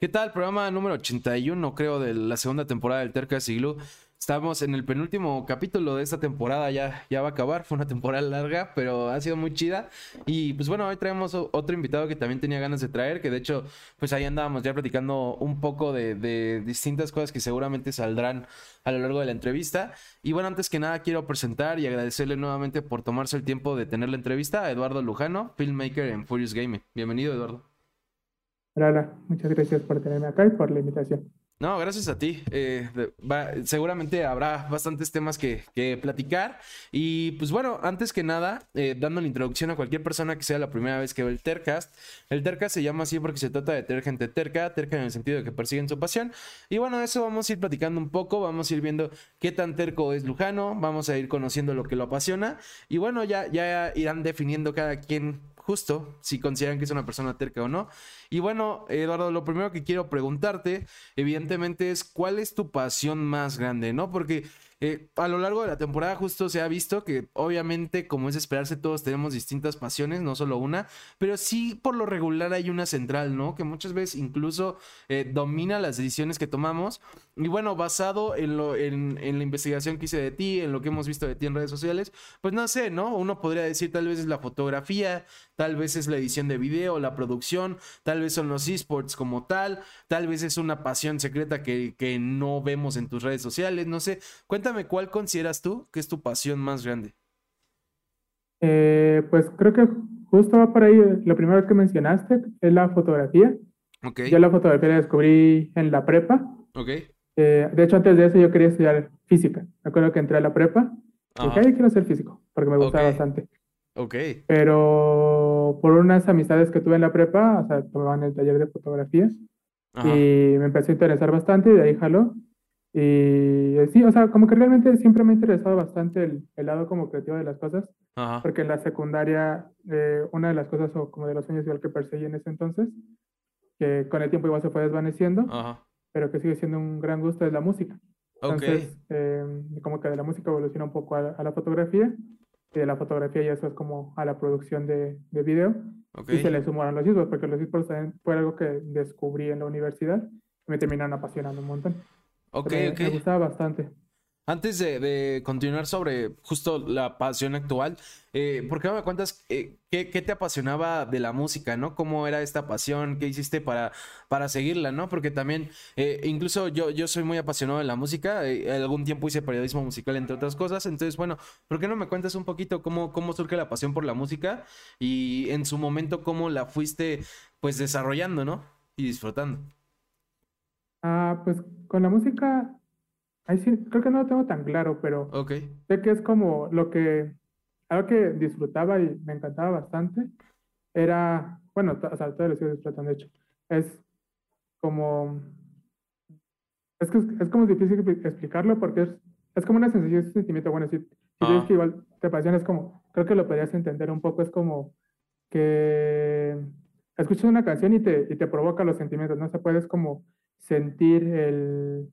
¿Qué tal? Programa número 81, creo, de la segunda temporada del Terca Siglo. Estamos en el penúltimo capítulo de esta temporada, ya, ya va a acabar, fue una temporada larga, pero ha sido muy chida. Y pues bueno, hoy traemos otro invitado que también tenía ganas de traer, que de hecho, pues ahí andábamos ya platicando un poco de, de distintas cosas que seguramente saldrán a lo largo de la entrevista. Y bueno, antes que nada quiero presentar y agradecerle nuevamente por tomarse el tiempo de tener la entrevista a Eduardo Lujano, filmmaker en Furious Gaming. Bienvenido, Eduardo. Hola, muchas gracias por tenerme acá y por la invitación. No, gracias a ti. Eh, seguramente habrá bastantes temas que, platicar. Y pues bueno, antes que nada, eh, dando la introducción a cualquier persona que sea la primera vez que ve el Tercast. El Tercast se llama así porque se trata de tener gente terca, terca en el sentido de que persiguen su pasión. Y bueno, eso vamos a ir platicando un poco, vamos a ir viendo qué tan terco es Lujano, vamos a ir conociendo lo que lo apasiona. Y bueno, ya, ya irán definiendo cada quien justo si consideran que es una persona terca o no. Y bueno, Eduardo, lo primero que quiero preguntarte, evidentemente, es cuál es tu pasión más grande, ¿no? Porque eh, a lo largo de la temporada justo se ha visto que obviamente como es esperarse todos tenemos distintas pasiones, no solo una, pero sí por lo regular hay una central, ¿no? Que muchas veces incluso eh, domina las decisiones que tomamos. Y bueno, basado en, lo, en, en, la investigación que hice de ti, en lo que hemos visto de ti en redes sociales, pues no sé, ¿no? Uno podría decir tal vez es la fotografía, tal vez es la edición de video, la producción, tal vez son los esports como tal, tal vez es una pasión secreta que, que no vemos en tus redes sociales, no sé. Cuéntame cuál consideras tú que es tu pasión más grande. Eh, pues creo que justo va por ahí, lo primero que mencionaste es la fotografía. Okay. Yo la fotografía la descubrí en la prepa. Okay. Eh, de hecho, antes de eso yo quería estudiar física. Me acuerdo que entré a la prepa y dije, Ay, quiero ser físico, porque me gustaba bastante. Ok. Pero por unas amistades que tuve en la prepa, o sea, tomaban el taller de fotografía y me empecé a interesar bastante y de ahí jaló. Y eh, sí, o sea, como que realmente siempre me ha interesado bastante el, lado como creativo de las cosas, porque en la secundaria eh, una de las cosas o como de los sueños igual que perseguí en ese entonces, que con el tiempo igual se fue desvaneciendo, pero que sigue siendo un gran gusto es la música. Entonces, eh, como que de la música evoluciona un poco a, la fotografía, y de la fotografía ya eso es como a la producción de, de video, y se le sumaron los esports, porque los también fue algo que descubrí en la universidad y me terminaron apasionando un montón. Ok, ok. Me gustaba bastante. Antes de, continuar sobre justo la pasión actual, eh, ¿por qué no me cuentas eh, qué, te apasionaba de la música, no? ¿Cómo era esta pasión? ¿Qué hiciste para, para seguirla, no? Porque también, eh, incluso yo, yo soy muy apasionado de la música, algún tiempo hice periodismo musical, entre otras cosas, entonces, bueno, ¿por qué no me cuentas un poquito cómo, cómo surge la pasión por la música y en su momento cómo la fuiste, pues, desarrollando, ¿no? Y disfrutando. Ah, pues con la música, ahí sí, creo que no lo tengo tan claro, pero sé que es como lo que, algo que disfrutaba y me encantaba bastante, era, bueno, o sea, todavía lo sigo disfrutando, de hecho, es como, es que es, como difícil explicarlo porque es, es como una sensación, sentimiento, bueno, si, si ah. que igual te apasiona, es como, creo que lo podrías entender un poco, es como que escuchas una canción y te, y te provoca los sentimientos, ¿no? Se puedes como sentir el,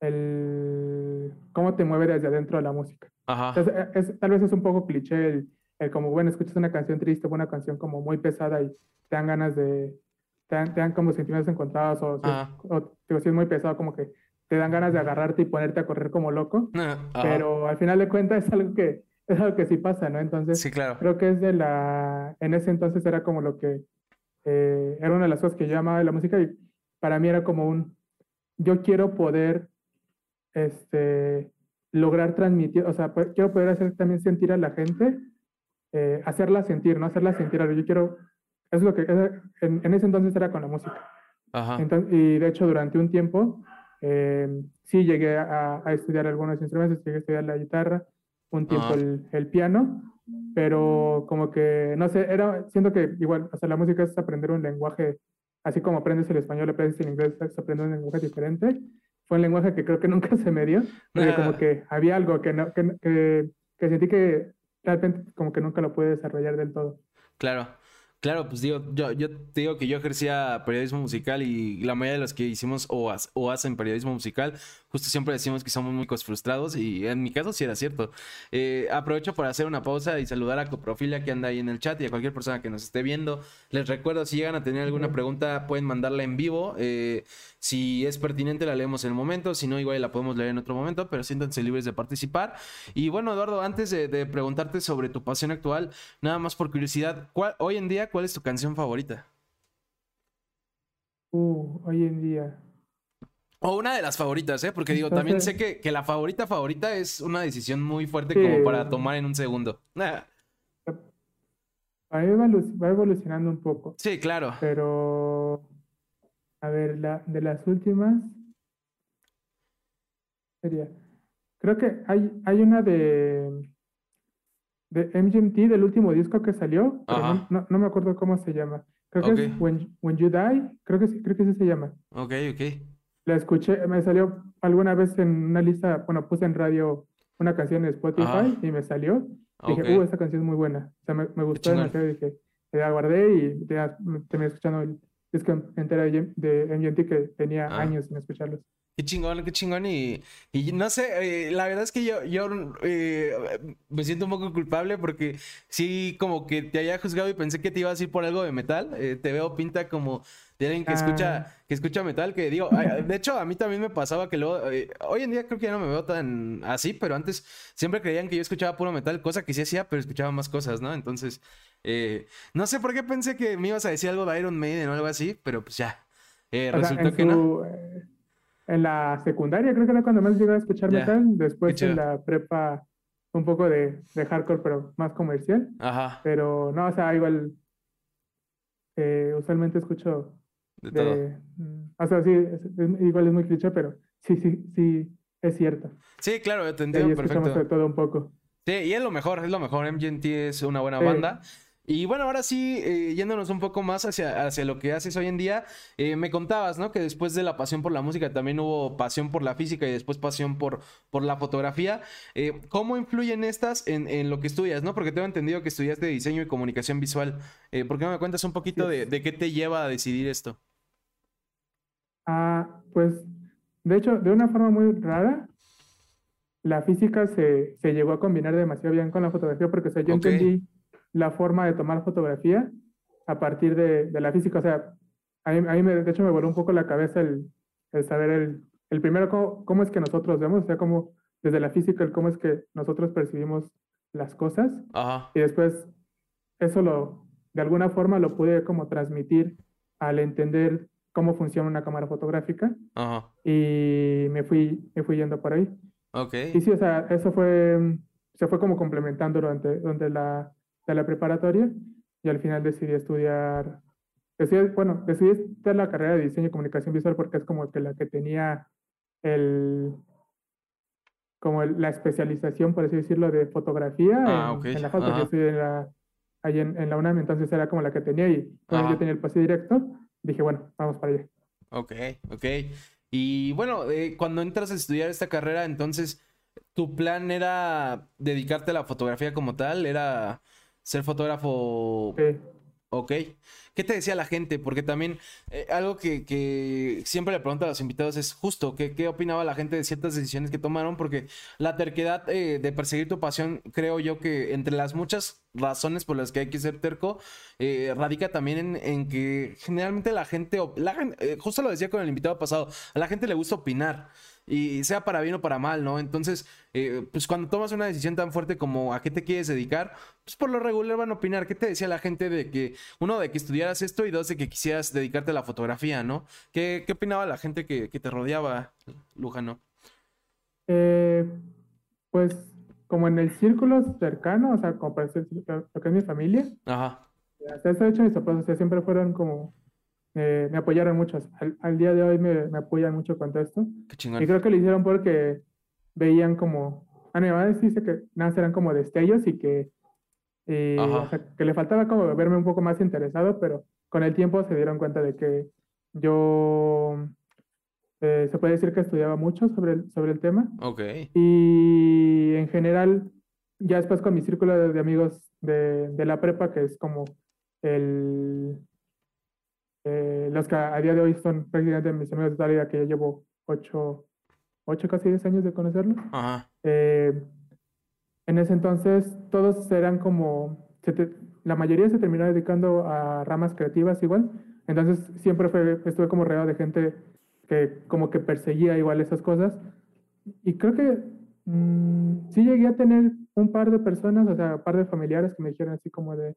el cómo te mueve desde adentro de la música. Ajá. es, tal vez es un poco cliché el, el, como, bueno, escuchas una canción triste o una canción como muy pesada y te dan ganas de, te dan, te dan como sentimientos encontrados o, si, si es muy pesado como que te dan ganas de agarrarte y ponerte a correr como loco, ah, pero al final de cuentas es algo que es algo que sí pasa, ¿no? Entonces, sí, claro. creo que es de la, en ese entonces era como lo que, eh, era una de las cosas que yo amaba de la música y para mí era como un, yo quiero poder, este, lograr transmitir, o sea, quiero poder hacer también sentir a la gente, eh, hacerla sentir, no hacerla sentir algo. Yo quiero, es lo que, en, ese entonces era con la música. Ajá. y de hecho, durante un tiempo, eh, sí llegué a, estudiar algunos instrumentos, llegué a estudiar la guitarra, un tiempo el, el, piano, pero como que, no sé, era, siento que igual, o sea, la música es aprender un lenguaje así como aprendes el español, aprendes el inglés, aprendiendo un lenguaje diferente. Fue un lenguaje que creo que nunca se me dio, porque como que había algo que, no, que, sentí que realmente como que nunca lo pude desarrollar del todo. Claro. Claro, pues digo, yo, yo te digo que yo ejercía periodismo musical y la mayoría de los que hicimos o, o hacen periodismo musical, justo siempre decimos que somos muy frustrados y en mi caso sí era cierto. Eh, aprovecho para hacer una pausa y saludar a Coprofilia que anda ahí en el chat y a cualquier persona que nos esté viendo. Les recuerdo, si llegan a tener alguna pregunta, pueden mandarla en vivo. Eh, si es pertinente, la leemos en el momento. Si no, igual la podemos leer en otro momento, pero siéntanse libres de participar. Y bueno, Eduardo, antes de, de preguntarte sobre tu pasión actual, nada más por curiosidad, ¿cuál, hoy en día, ¿cuál es tu canción favorita? Uh, hoy en día. O una de las favoritas, ¿eh? Porque digo, también sé que, que, la favorita favorita es una decisión muy fuerte como para tomar en un segundo. Va, evolucionando un poco. Sí, claro. Pero, a ver, la, de las últimas sería, creo que hay, hay una de, de MGMT del último disco que salió, pero no, no, me acuerdo cómo se llama. Creo que es When, When You Die, creo que, creo que sí se llama. Ok, ok. La escuché, me salió alguna vez en una lista, bueno, puse en radio una canción en Spotify y me salió. Dije, uh, esta canción es muy buena. O sea, me, me gustó demasiado y dije, la guardé y ya terminé escuchando el disco entero de, de MGMT que tenía ah. años sin escucharlos. Qué chingón, qué chingón. Y, y no sé, eh, la verdad es que yo, yo eh, me siento un poco culpable porque sí, como que te haya juzgado y pensé que te ibas a ir por algo de metal. Eh, te veo pinta como de alguien que escucha, ah. que escucha metal, que digo, de hecho, a mí también me pasaba que luego, hoy en día creo que ya no me veo tan así, pero antes siempre creían que yo escuchaba puro metal, cosa que sí hacía, pero escuchaba más cosas, ¿no? Entonces, no sé por qué pensé que me ibas a decir algo de Iron Maiden o algo así, pero pues ya. resultó que no en la secundaria creo que era cuando más llegué a escuchar metal, después en la prepa un poco de, de, hardcore, pero más comercial. Ajá. Pero no, o sea, igual eh, usualmente escucho de, todo. Mm, o sea, sí, igual es muy cliché, pero sí, sí, sí, es cierto. Sí, claro, te entiendo perfecto. de todo un poco. Sí, y es lo mejor, es lo mejor. MGNT es una buena banda. Y bueno, ahora sí, eh, yéndonos un poco más hacia, hacia lo que haces hoy en día, eh, me contabas, ¿no? Que después de la pasión por la música también hubo pasión por la física y después pasión por, por la fotografía. Eh, ¿Cómo influyen estas en, en, lo que estudias, no? Porque tengo entendido que estudiaste diseño y comunicación visual. ¿Por qué no me cuentas un poquito de, de, qué te lleva a decidir esto? Ah, pues, de hecho, de una forma muy rara, la física se, se llegó a combinar demasiado bien con la fotografía porque, o sea, yo entendí la forma de tomar fotografía a partir de, de la física. O sea, a mí, a mí me, de hecho me voló un poco la cabeza el, el saber el, el primero cómo, cómo, es que nosotros vemos, o sea, cómo desde la física, el cómo es que nosotros percibimos las cosas. Ajá. Y después eso lo, de alguna forma lo pude como transmitir al entender cómo funciona una cámara fotográfica. Ajá. Y me fui, me fui yendo por ahí. Ok. Y sí, o sea, eso fue, se fue como complementando durante, durante la, de la preparatoria y al final decidí estudiar, decidí, bueno, decidí estudiar la carrera de diseño y comunicación visual porque es como que la que tenía el, como la especialización, por así decirlo, de fotografía ah, en, la FAS, yo estoy en la, ahí en, en, la UNAM, entonces era como la que tenía y yo tenía el pase directo, dije, bueno, vamos para allá. Ok, ok. Y bueno, eh, cuando entras a estudiar esta carrera, entonces, ¿tu plan era dedicarte a la fotografía como tal? ¿Era ser fotógrafo. Sí. Ok. ¿Qué te decía la gente? Porque también eh, algo que, siempre le pregunto a los invitados es justo, ¿qué, ¿qué, opinaba la gente de ciertas decisiones que tomaron? Porque la terquedad eh, de perseguir tu pasión, creo yo que entre las muchas razones por las que hay que ser terco, eh, radica también en, que generalmente la gente, la justo lo decía con el invitado pasado, a la gente le gusta opinar y sea para bien o para mal, ¿no? Entonces, eh, pues cuando tomas una decisión tan fuerte como a qué te quieres dedicar, pues por lo regular van a opinar. ¿Qué te decía la gente de que, uno, de que estudiaras esto y dos, de que quisieras dedicarte a la fotografía, ¿no? ¿Qué, qué opinaba la gente que, te rodeaba, Lujano? Eh, pues como en el círculo cercano, o sea, como para lo que es mi familia. Ajá. Hasta eso, de hecho, mis papás siempre fueron como me apoyaron mucho. Al, día de hoy me, me, apoyan mucho con todo esto. Y creo que lo hicieron porque veían como. A mi mamá dice que nada, eran como destellos y que, eh, que le faltaba como verme un poco más interesado, pero con el tiempo se dieron cuenta de que yo eh, se puede decir que estudiaba mucho sobre el, sobre el tema. Ok. Y en general, ya después con mi círculo de, amigos de, de, la prepa, que es como el, eh, los que a día de hoy son prácticamente mis amigos de toda que ya llevo ocho, ocho casi diez años de conocerlos. Eh, en ese entonces todos eran como, la mayoría se terminó dedicando a ramas creativas igual, entonces siempre fue, estuve como rodeado de gente que como que perseguía igual esas cosas. Y creo que mm, sí llegué a tener un par de personas, o sea, un par de familiares que me dijeron así como de,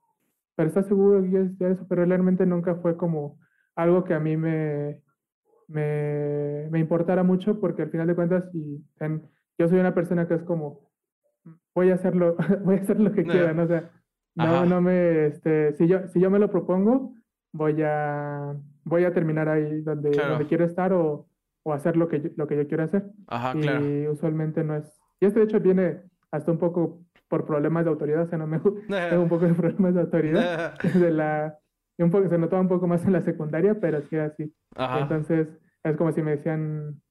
pero ¿estás seguro que es eso? Pero realmente nunca fue como algo que a mí me, me, me importara mucho, porque al final de cuentas, y yo soy una persona que es como, voy a hacerlo, voy a hacer lo que quiera, ¿no? O sea, no, no me, este, si yo, si yo me lo propongo, voy a, voy a terminar ahí donde, donde quiero estar o, o, hacer lo que, yo, lo que yo quiero hacer. Ajá, y usualmente no es, y esto de hecho viene hasta un poco por problemas de autoridad, o sea, no me tengo un poco de problemas de autoridad de la un poco, se notaba un poco más en la secundaria, pero sí así. Entonces, es como si me decían,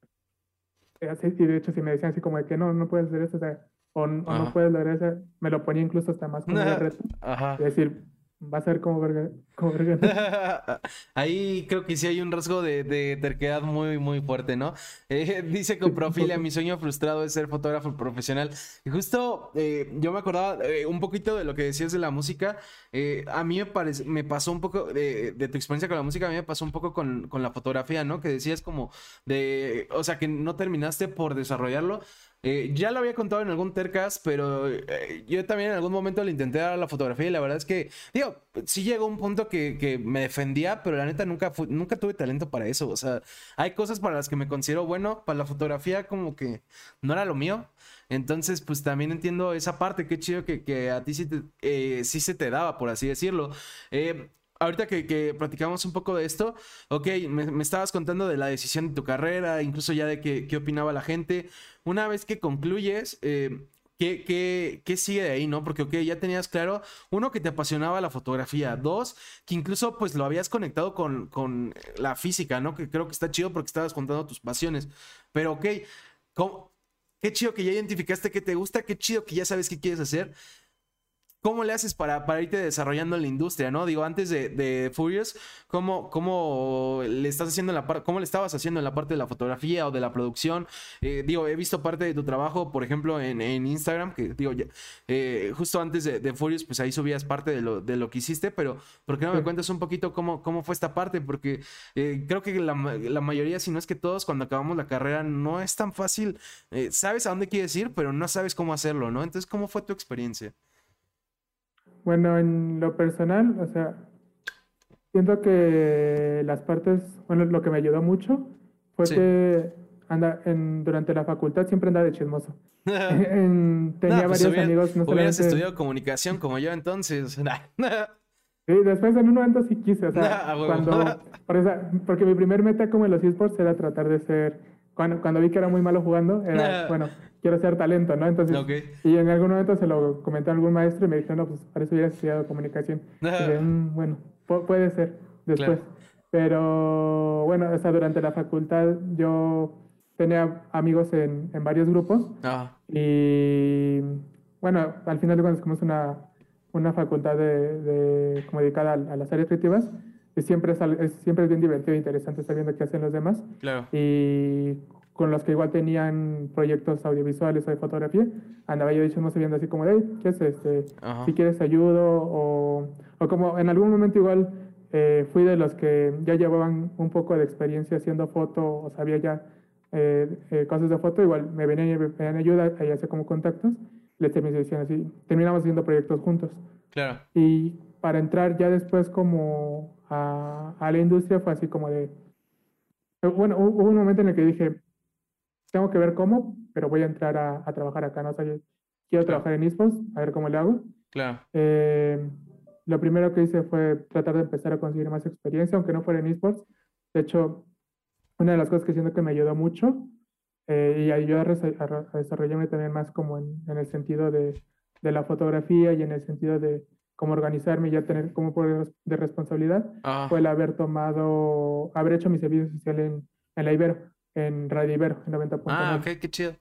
eh, y de hecho si me decían así como de que no, no puedes hacer eso, o sea, o, no puedes lograr eso, me lo ponía incluso hasta más como de reto. Ajá. Es decir, Va a ser como verga. Ahí creo que sí hay un rasgo de, terquedad muy, muy fuerte, ¿no? Eh, dice con Profilia, mi sueño frustrado es ser fotógrafo profesional. Y justo eh, yo me acordaba eh, un poquito de lo que decías de la música. a mí me, parece, me pasó un poco de, de, tu experiencia con la música, a mí me pasó un poco con, con la fotografía, ¿no? Que decías como de, o sea, que no terminaste por desarrollarlo. Eh, ya lo había contado en algún Tercas, pero eh, yo también en algún momento le intenté dar la fotografía y la verdad es que, digo, sí llegó un punto que, me defendía, pero la neta nunca, nunca tuve talento para eso. O sea, hay cosas para las que me considero bueno, para la fotografía como que no era lo mío. Entonces, pues también entiendo esa parte, qué chido que, a ti sí, eh, sí se te daba, por así decirlo ahorita que, que, platicamos un poco de esto, ok, me, estabas contando de la decisión de tu carrera, incluso ya de qué, opinaba la gente. Una vez que concluyes, eh, ¿qué, qué, qué, sigue de ahí, no? Porque, ok, ya tenías claro, uno, que te apasionaba la fotografía, dos, que incluso pues lo habías conectado con, con la física, ¿no? Que creo que está chido porque estabas contando tus pasiones. Pero, ok, qué chido que ya identificaste qué te gusta, qué chido que ya sabes qué quieres hacer. ¿Cómo le haces para, para irte desarrollando en la industria, no? Digo, antes de, de Furious, ¿cómo, ¿cómo, le estás haciendo en la parte, cómo le estabas haciendo en la parte de la fotografía o de la producción? Eh, digo, he visto parte de tu trabajo, por ejemplo, en, Instagram, que digo, ya, eh, justo antes de, de, Furious, pues ahí subías parte de lo, de lo que hiciste, pero ¿por qué no me cuentas un poquito cómo, cómo fue esta parte? Porque eh, creo que la, la, mayoría, si no es que todos, cuando acabamos la carrera, no es tan fácil. sabes a dónde quieres ir, pero no sabes cómo hacerlo, ¿no? Entonces, ¿cómo fue tu experiencia? Bueno, en lo personal, o sea, siento que las partes, bueno, lo que me ayudó mucho fue que anda, en, durante la facultad siempre andaba de chismoso. tenía pues varios amigos. No hubieras estudiado comunicación como yo entonces. sí, después en un momento sí quise, o sea, cuando, porque mi primer meta como en los esports era tratar de ser, cuando, cuando vi que era muy malo jugando, era, bueno, quiero ser talento, ¿no? Entonces, y en algún momento se lo comenté a algún maestro y me dijo, no, pues para eso hubiera estudiado comunicación. y dije, mm, bueno, puede ser después. Pero bueno, o sea, durante la facultad yo tenía amigos en, en varios grupos ah. y bueno, al final de cuentas como es una, una facultad de, de como dedicada a, las áreas creativas, siempre es, siempre es bien divertido e interesante sabiendo qué hacen los demás. Claro. Y con los que igual tenían proyectos audiovisuales o de fotografía, andaba yo diciendo, viendo así como, hey, ¿qué es este? Si quieres ayudo, o, o, como en algún momento igual eh, fui de los que ya llevaban un poco de experiencia haciendo foto, o sabía ya eh, eh, cosas de foto, igual me venían y me pedían ayuda, ahí hacía como contactos, les terminé diciendo así, terminamos haciendo proyectos juntos. Claro. Y para entrar ya después como a, a la industria fue así como de, bueno, hubo un momento en el que dije, tengo que ver cómo, pero voy a entrar a, a trabajar acá, ¿no? O quiero trabajar en esports, a ver cómo le hago. Claro. Eh, lo primero que hice fue tratar de empezar a conseguir más experiencia, aunque no fuera en esports. De hecho, una de las cosas que siento que me ayudó mucho eh, y ayudó a, a, desarrollarme también más como en, en el sentido de, de, la fotografía y en el sentido de cómo organizarme y ya tener como poder de responsabilidad, ah. fue el haber tomado, haber hecho mi servicio social en, en la Ibero en Radio Ibero, en 90.9. Ah, ok, qué chido.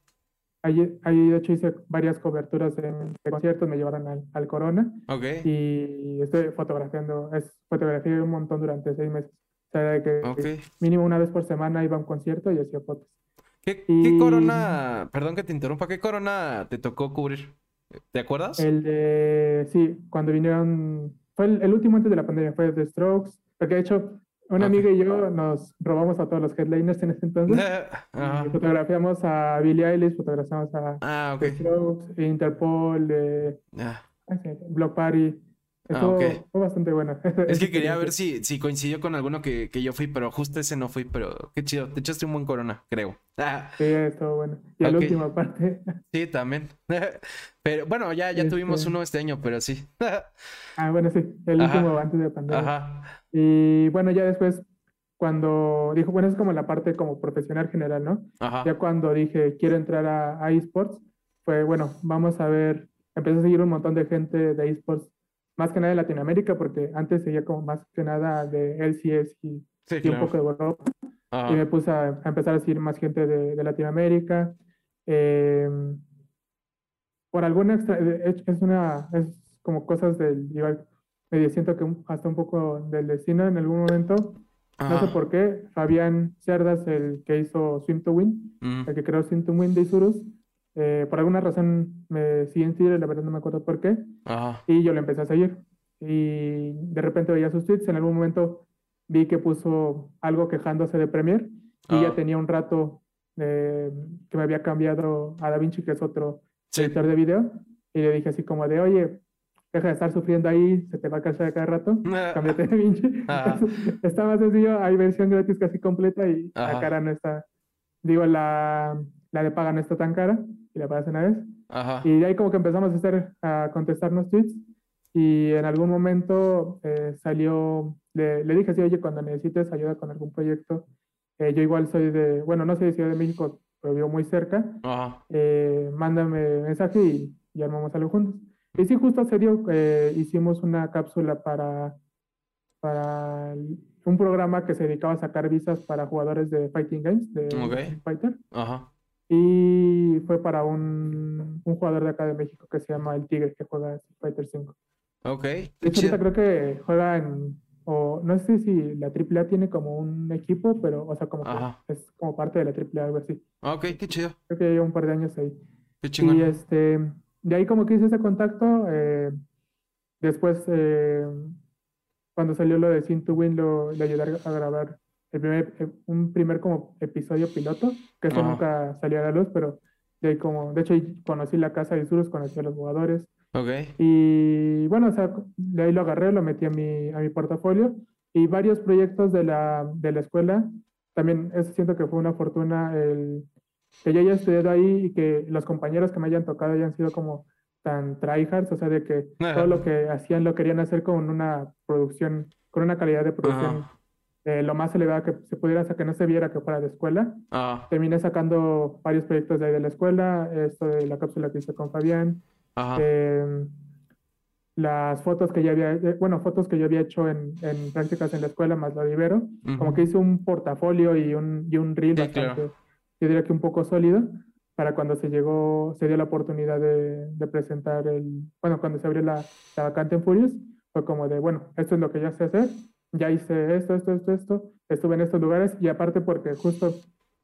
ahí, ahí de hecho hice varias coberturas de, conciertos, me llevaron al, al Corona. Ok. Y estoy fotografiando, es fotografía un montón durante seis meses. O sea, que Ok. mínimo una vez por semana iba a un concierto y hacía fotos. ¿Qué, qué Y- corona, perdón que te interrumpa, qué corona te tocó cubrir? ¿Te acuerdas? El de, sí, cuando vinieron, fue el, el último antes de la pandemia, fue The Strokes, porque de hecho, una Ok. amiga y yo nos robamos a todos los headliners en ese entonces. Ajá. Y fotografiamos a Billie Eilish, fotografiamos a Ah, ok. The Strokes, Interpol, eh, Ah. sí, Block Party. Ah, Estuvo, ok. fue bastante bueno. Es que quería ver si, si coincidió con alguno que, que yo fui, pero justo ese no fui, pero qué chido. Te echaste un buen corona, creo. Ah, Sí, estuvo bueno. Y a la última parte, sí, también. Pero bueno, ya, ya tuvimos Este- uno este año, pero sí. ah, bueno, sí, el Ajá. último antes de pandemia. Ajá. Y bueno, ya después, cuando dijo, bueno, es como la parte como profesional general, ¿no? Ajá. Ya cuando dije, quiero entrar a, a esports, fue, bueno, vamos a ver, empecé a seguir un montón de gente de esports, más que nada de Latinoamérica, porque antes seguía como más que nada de LCS y, Sí, y un claro. poco de Europa. Ajá. Y me puse a, a empezar a seguir más gente de, de Latinoamérica. Eh, por alguna extra, es una, es como cosas del, igual, medio siento que hasta un poco del destino en algún momento. No sé Ajá. por qué, Fabián Cerdas, el que hizo Swim to Win, Mm. el que creó Swim to Win de Isurus, eh, por alguna razón me sigue en Twitter, la verdad no me acuerdo por qué, Ajá. y yo lo empecé a seguir. Y de repente veía sus tweets, en algún momento vi que puso algo quejándose de Premiere, y Ah. ya tenía un rato eh, que me había cambiado a DaVinci, que es otro Sí. editor de video, y le dije así como de, oye, deja de estar sufriendo ahí, se te va a caer cada rato, cámbiate de DaVinci. Ajá. Está más sencillo, hay versión gratis casi completa y Ajá. la cara no está, digo, la, la de paga no está tan cara, y la pagas una vez. Ajá. Y de ahí como que empezamos a hacer, a contestarnos tweets y en algún momento eh, salió, le, le dije así, oye, cuando necesites ayuda con algún proyecto, eh, yo igual soy de, bueno, no soy de Ciudad de México, pero vivo muy cerca, Ajá. eh, mándame mensaje y, y armamos algo juntos. Y sí, justo se dio, eh, hicimos una cápsula para, para un programa que se dedicaba a sacar visas para jugadores de Fighting Games, de Ok. Street Fighter. Ajá. Y fue para un, un jugador de acá de México que se llama El Tigre, que juega Fighter 5. Ok. De hecho, ahorita creo que juega en, o no sé si la AAA tiene como un equipo, pero, o sea, como que es como parte de la AAA, algo así. Ok, qué chido. Creo que lleva un par de años ahí. Qué Y chingón. este, de ahí como que hice ese contacto. eh, después, eh, cuando salió lo de Sin to Win, lo, le ayudé a grabar el primer, eh, un primer como episodio piloto, que eso Ajá. nunca salió a la luz, pero de ahí como, de hecho, conocí la casa de Isurus, conocí a los jugadores. Ok. Y bueno, o sea, de ahí lo agarré, lo metí a mi, a mi portafolio y varios proyectos de la, de la escuela. También eso siento que fue una fortuna el que yo haya estudiado ahí y que los compañeros que me hayan tocado hayan sido como tan tryhards, o sea, de que todo lo que hacían lo querían hacer con una producción, con una calidad de producción eh, lo más elevada que se pudiera, sea, que no se viera que fuera de escuela. Ajá. Terminé sacando varios proyectos de ahí de la escuela, esto de la cápsula que hice con Fabián, eh, las fotos que ya había, eh, bueno, fotos que yo había hecho en, en prácticas en la escuela, más lo de Ibero, como que hice un portafolio y un, y un reel Sí, bastante, claro. Yo diría que un poco sólido, para cuando se llegó, se dio la oportunidad de, de presentar el, bueno, cuando se abrió la, la vacante en Furious, fue como de, bueno, esto es lo que ya sé hacer, ya hice esto, esto, esto, esto, estuve en estos lugares y aparte porque justo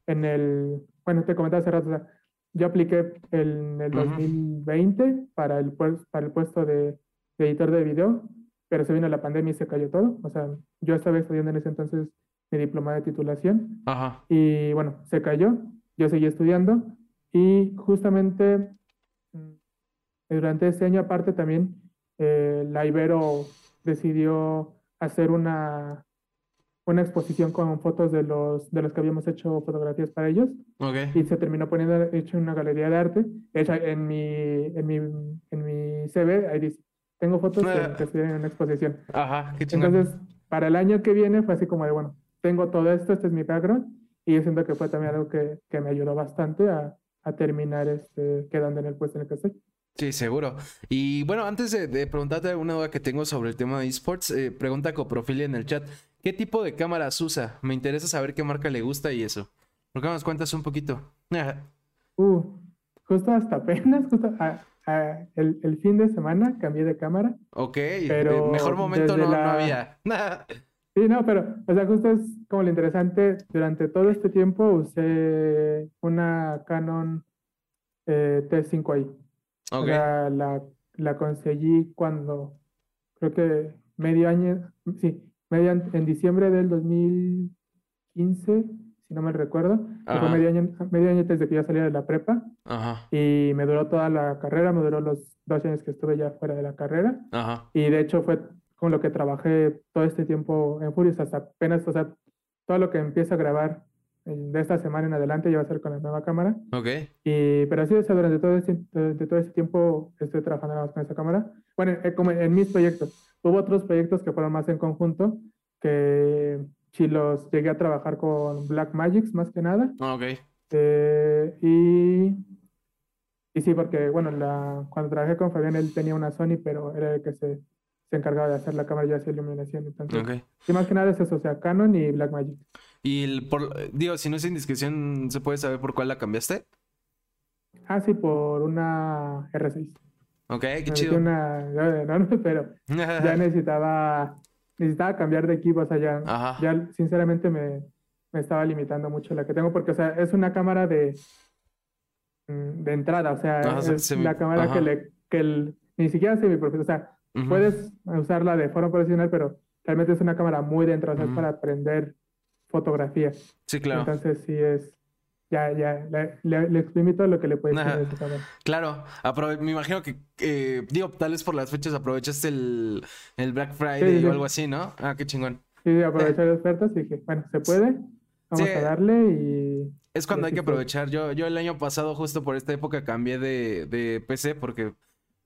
en el, bueno, te comentaba hace rato, o sea, yo apliqué en el Ujú. 2020 para el, pues- para el puesto de, de editor de video, pero se vino la pandemia y se cayó todo. O sea, yo estaba estudiando en ese entonces mi diploma de titulación Ajá. y bueno, se cayó, yo seguí estudiando y justamente mm, durante este año aparte también eh, la Ibero decidió hacer una, una exposición con fotos de los, de los que habíamos hecho fotografías para ellos Ok. y se terminó poniendo hecho en una galería de arte. Hecha en mi, en mi, en mi CV, ahí dice, tengo fotos que, que estuvieron en una exposición. Ajá. Qué. Entonces, para el año que viene fue así como de, bueno, tengo todo esto, este es mi background, y yo siento que fue también algo que, que me ayudó bastante a, a terminar este, quedando en el puesto en el que estoy. Sí, seguro. Y bueno, antes de, de preguntarte alguna duda que tengo sobre el tema de esports, eh, pregunta Coprofilia en el chat. ¿Qué tipo de cámaras usa? Me interesa saber qué marca le gusta y eso. ¿Por qué no nos cuentas un poquito? Uh, justo hasta apenas, justo el, el, fin de semana cambié de cámara. Ok, pero mejor momento no, no había. sí, no, pero, o sea, justo es como lo interesante, durante todo este tiempo usé una Canon eh, T5i. Okay. la, la conseguí cuando, creo que medio año, sí, medio, en diciembre del 2015 si no me recuerdo. Fue medio año, medio año antes de que yo saliera de la prepa. Ajá. Y me duró toda la carrera, me duró los dos años que estuve ya fuera de la carrera. Ajá. Y de hecho fue con lo que trabajé todo este tiempo en Furious, hasta apenas, o sea, todo lo que empiezo a grabar de esta semana en adelante ya va a ser con la nueva cámara. Ok. Y, pero sí, o sea, durante todo, este, durante todo este tiempo estoy trabajando con esa cámara. Bueno, eh, como en mis proyectos. Hubo otros proyectos que fueron más en conjunto, que si los llegué a trabajar con Black Magics más que nada. Ah, ok. Eh, y, y sí, porque bueno, la, cuando trabajé con Fabián él tenía una Sony, pero era el que se, se encargaba de hacer la cámara y hacía iluminación. Entonces, okay. y más que nada es eso, o sea, Canon y Black Magic. Y el, por, digo, si no es indiscreción, ¿se puede saber por cuál la cambiaste? Ah, sí, por una R6. Ok, qué chido. Una, no, pero ya necesitaba necesitaba cambiar de equipo, o sea, ya, ya sinceramente me, me, estaba limitando mucho la que tengo, porque, o sea, es una cámara de, mm, de entrada, o sea, es la cámara que, le, que el, ni siquiera mi profesor, o sea, puedes usarla de forma profesional, pero realmente es una cámara muy de entrada, o sea, es para aprender fotografía. Sí, claro. Entonces sí es, ya, ya, le, le, exprimí todo lo que le puedes decir Claro, me imagino que, eh, digo, tal vez por las fechas aprovechaste el, el Black Friday o algo así, ¿no? Ah, qué chingón. Sí, aproveché las ofertas y dije, bueno, se puede, vamos a darle y... Es cuando hay que aprovechar. Yo, yo el año pasado, justo por esta época, cambié de, de PC porque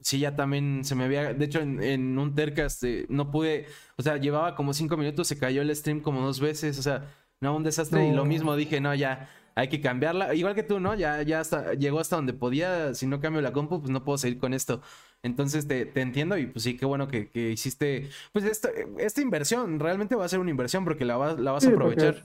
sí, ya también se me había. De hecho, en, en un Tercast eh, no pude. O sea, llevaba como cinco minutos, se cayó el stream como dos veces. O sea, no, un desastre. Y lo mismo dije, no, ya hay que cambiarla. Igual que tú, ¿no? Ya, ya hasta, llegó hasta donde podía. Si no cambio la compu, pues no puedo seguir con esto. Entonces te, te entiendo y pues sí, qué bueno que, que hiciste. Pues esta, esta, inversión realmente va a ser una inversión porque la, la vas a aprovechar.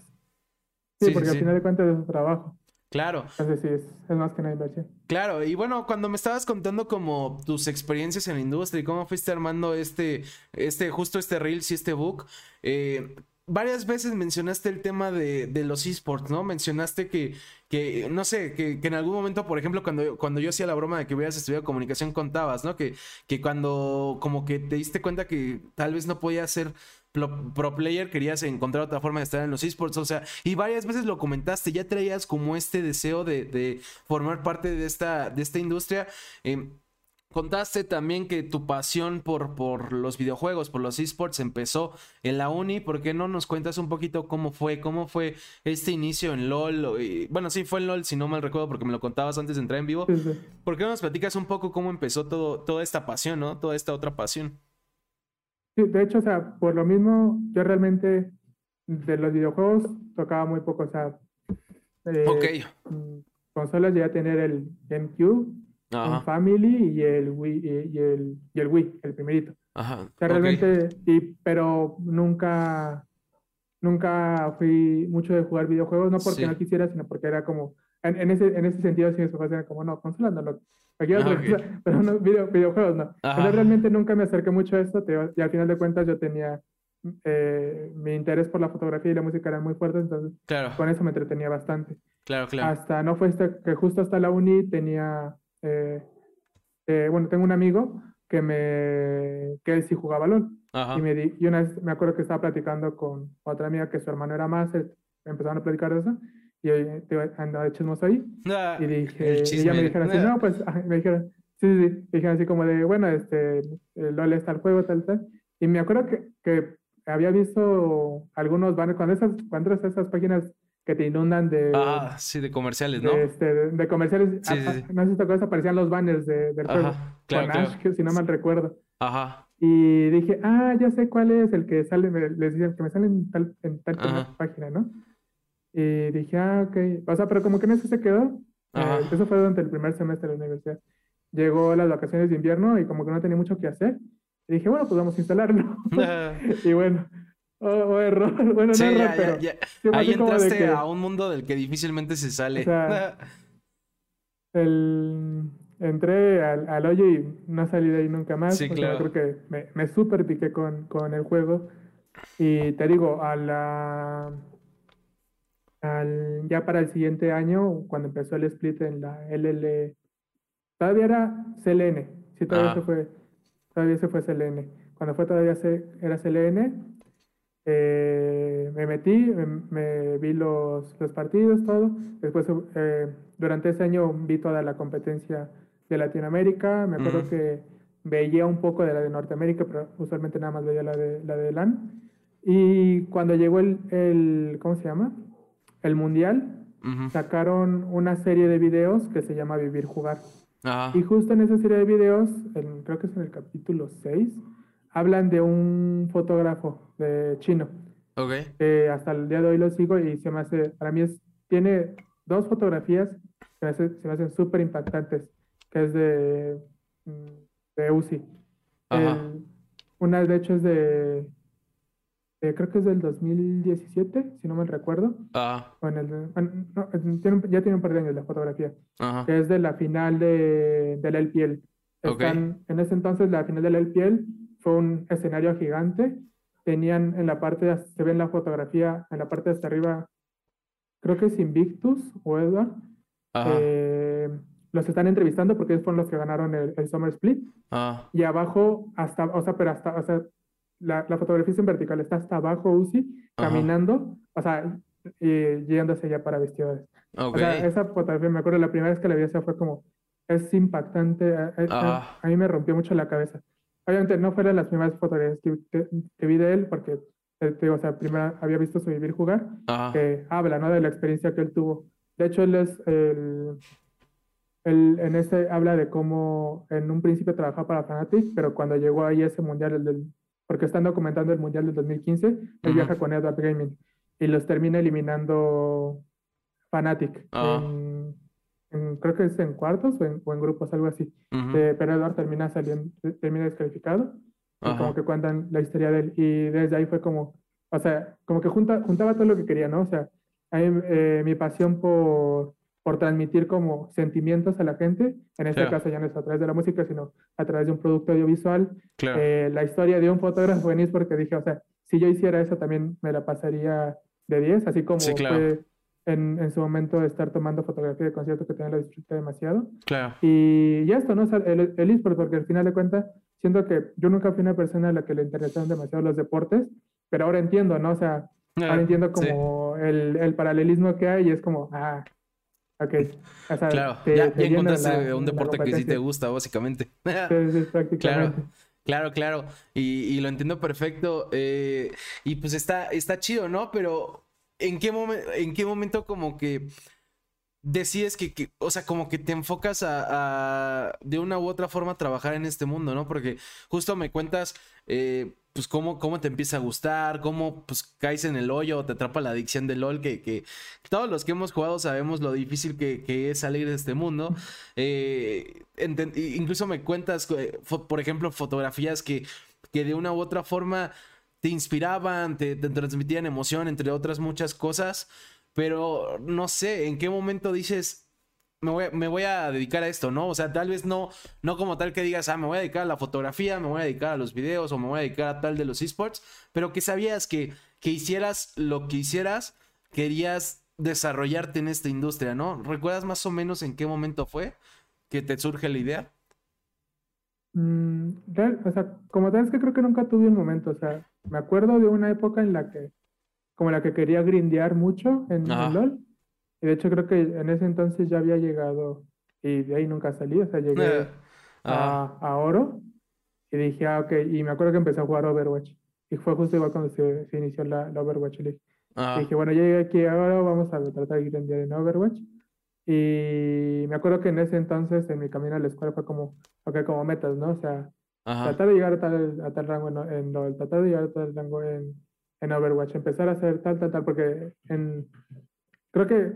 sí, porque al final de cuentas es un trabajo. Claro. Entonces sí, es, es, más que una inversión. Claro, y bueno, cuando me estabas contando como tus experiencias en la industria y cómo fuiste armando este, este, justo este Reels y este book, eh, varias veces mencionaste el tema de, de los esports, ¿no? Mencionaste que, que no sé, que, que, en algún momento, por ejemplo, cuando, cuando yo hacía la broma de que hubieras estudiado comunicación, contabas, ¿no? Que, que cuando como que te diste cuenta que tal vez no podías ser pro, player, querías encontrar otra forma de estar en los esports, o sea, y varias veces lo comentaste, ya traías como este deseo de, de formar parte de esta, de esta industria. Eh, Contaste también que tu pasión por, por los videojuegos, por los esports, empezó en la uni. ¿Por qué no nos cuentas un poquito cómo fue? ¿Cómo fue este inicio en LOL? bueno, sí, fue en LOL, si no mal recuerdo, porque me lo contabas antes de entrar en vivo. ¿Por qué no nos platicas un poco cómo empezó todo, toda esta pasión, ¿no? Toda esta otra pasión. Sí, de hecho, o sea, por lo mismo, yo realmente de los videojuegos tocaba muy poco. O sea, eh. Mm, consolas llegué a tener el GameCube Family y el Wii, y el, y el Wii, el primerito. Ajá. realmente, y, pero nunca, nunca fui mucho de jugar videojuegos, no porque no quisiera, sino porque era como, en, ese, en ese sentido, sí, mis papás eran como, no, consolas no, lo, pero no, videojuegos no. Pero realmente nunca me acerqué mucho a esto, y al final de cuentas yo tenía, eh, mi interés por la fotografía y la música eran muy fuertes, entonces con eso me entretenía bastante. Claro, claro. Hasta, no fue hasta que justo hasta la uni tenía eh, eh, bueno, tengo un amigo que me que él sí jugaba LOL. Y, me di, y una vez me acuerdo que estaba platicando con otra amiga que su hermano era más, empezaron a platicar de eso, y te andaba de chismos ahí. Ah, y dije, y ella me dijeron así, no, pues, me dijeron, sí, sí, sí, dijeron así como de, bueno, este, el LOL está el juego, tal, tal. Y me acuerdo que, que había visto algunos banners, cuando esas, cuando esas páginas que te inundan de... Ah, sí, de comerciales, ¿no? De, este, de, comerciales. Sí, ah, sí. No sé si te acuerdas, aparecían los banners de, del juego. Claro, con Ash, que, si no mal recuerdo. Ajá. Y dije, ah, ya sé cuál es el que sale, les decían que me sale en tal, en tal página, ¿no? Y dije, ah, ok. O sea, pero como que en eso se quedó. Eh, eso fue durante el primer semestre de la universidad. Llegó las vacaciones de invierno y como que no tenía mucho que hacer. Y dije, bueno, pues vamos a instalarlo. y bueno, o, error. Bueno, no error, pero. Ya, ya. Sí, pues, Ahí entraste que... a un mundo del que difícilmente se sale. O sea, el, entré al, hoyo y no salí de ahí nunca más. Sí, claro. Creo que me, me super piqué con, con el juego. Y te digo, a la, al, ya para el siguiente año, cuando empezó el split en la LL, todavía era CLN, sí, todavía ah. se fue, todavía se fue CLN. Cuando fue todavía se, era CLN, eh, me metí, me, vi los, los, partidos, todo. Después, eh, durante ese año vi toda la competencia de Latinoamérica. Me acuerdo que veía un poco de la de Norteamérica, pero usualmente nada más veía la de, la de LAN. Y cuando llegó el, el ¿cómo se llama? El Mundial, sacaron una serie de videos que se llama Vivir Jugar. Y justo en esa serie de videos, creo que es en el capítulo 6, hablan de un fotógrafo de chino. Okay. hasta el día de hoy lo sigo y se me hace, para mí es, tiene dos fotografías que se me, hacen súper impactantes, que es de, mm, de Uzi. una de hecho es de, creo que es del 2017, si no me recuerdo. Ah. ya tiene un par de años la fotografía, que es de la final de, del LPL. Están, En ese entonces la final del LPL fue un escenario gigante. Tenían en la parte, se ve en la fotografía, en la parte de hasta arriba, creo que es Invictus o Edward. Eh, los están entrevistando porque ellos fueron los que ganaron el, Summer Split. Ah. Y abajo, hasta, o sea, pero hasta, o sea, la, la fotografía es en vertical, está hasta abajo Uzi, caminando, o sea, y yéndose ya para vestidores. O sea, esa fotografía, me acuerdo, la primera vez que la vi, esa fue como, es impactante, a, a, mí me rompió mucho la cabeza. Obviamente no fueron las primeras fotografías que, vi de él, porque, eh, te o sea, primero había visto su vivir jugar, que habla, ¿no? De la experiencia que él tuvo. De hecho, él es el, el, en ese habla de cómo en un principio trabajaba para Fanatic, pero cuando llegó ahí ese mundial, el del, porque están documentando el mundial del 2015, él viaja con Edward Gaming y los termina eliminando Fanatic. Ah creo que es en cuartos o en, grupos, algo así. Eh, pero Edward termina saliendo, termina descalificado. Y como que cuentan la historia de él. Y desde ahí fue como, o sea, como que junta, juntaba todo lo que quería, ¿no? O sea, eh, mi pasión por, por transmitir como sentimientos a la gente, en este caso ya no es a través de la música, sino a través de un producto audiovisual. Eh, la historia de un fotógrafo venís porque dije, o sea, si yo hiciera eso también me la pasaría de 10, así como fue en, en, su momento estar tomando fotografía de conciertos que también lo disfruté demasiado. Claro. Y ya esto, ¿no? el, el eSport, porque al final de cuentas, siento que yo nunca fui una persona a la que le interesaban demasiado los deportes, pero ahora entiendo, ¿no? O sea, ahora entiendo como el, el, paralelismo que hay y es como, ah, ok. O sea, claro, ya, ya encontraste un deporte que sí te gusta, básicamente. sí, sí, prácticamente. Claro. Claro, claro, y, y, lo entiendo perfecto. Eh, y pues está, está chido, ¿no? Pero ¿en qué, ¿en qué momento como que decides que, o sea, como que te enfocas a, de una u otra forma trabajar en este mundo, ¿no? Porque justo me cuentas, eh, pues, cómo, cómo te empieza a gustar, cómo, pues, caes en el hoyo o te atrapa la adicción del LOL, que, que todos los que hemos jugado sabemos lo difícil que, es salir de este mundo. Eh, incluso me cuentas, eh, por ejemplo, fotografías que, que de una u otra forma te inspiraban, te, transmitían emoción, entre otras muchas cosas. Pero no sé, ¿en qué momento dices, me voy, me voy, a dedicar a esto, ¿no? O sea, tal vez no, no como tal que digas, ah, me voy a dedicar a la fotografía, me voy a dedicar a los videos o me voy a dedicar a tal de los esports, pero que sabías que, que hicieras lo que hicieras, querías desarrollarte en esta industria, ¿no? ¿Recuerdas más o menos en qué momento fue que te surge la idea? Mm, o sea, como tal es que creo que nunca tuve un momento, o sea, me acuerdo de una época en la que, como la que quería grindear mucho en, LOL, y de hecho creo que en ese entonces ya había llegado, y de ahí nunca salí, o sea, llegué eh, a, oro, y dije, ah, ok, y me acuerdo que empecé a jugar Overwatch, y fue justo igual cuando se, inició la, Overwatch League. Y dije, bueno, ya llegué aquí ahora, vamos a tratar de grindear en Overwatch. Y me acuerdo que en ese entonces, en mi camino a la escuela, fue como, ok, como metas, ¿no? O sea, tratar de llegar a tal, a tal rango en, en tratar de llegar a tal rango en, en Overwatch, empezar a hacer tal, tal, tal, porque en, creo que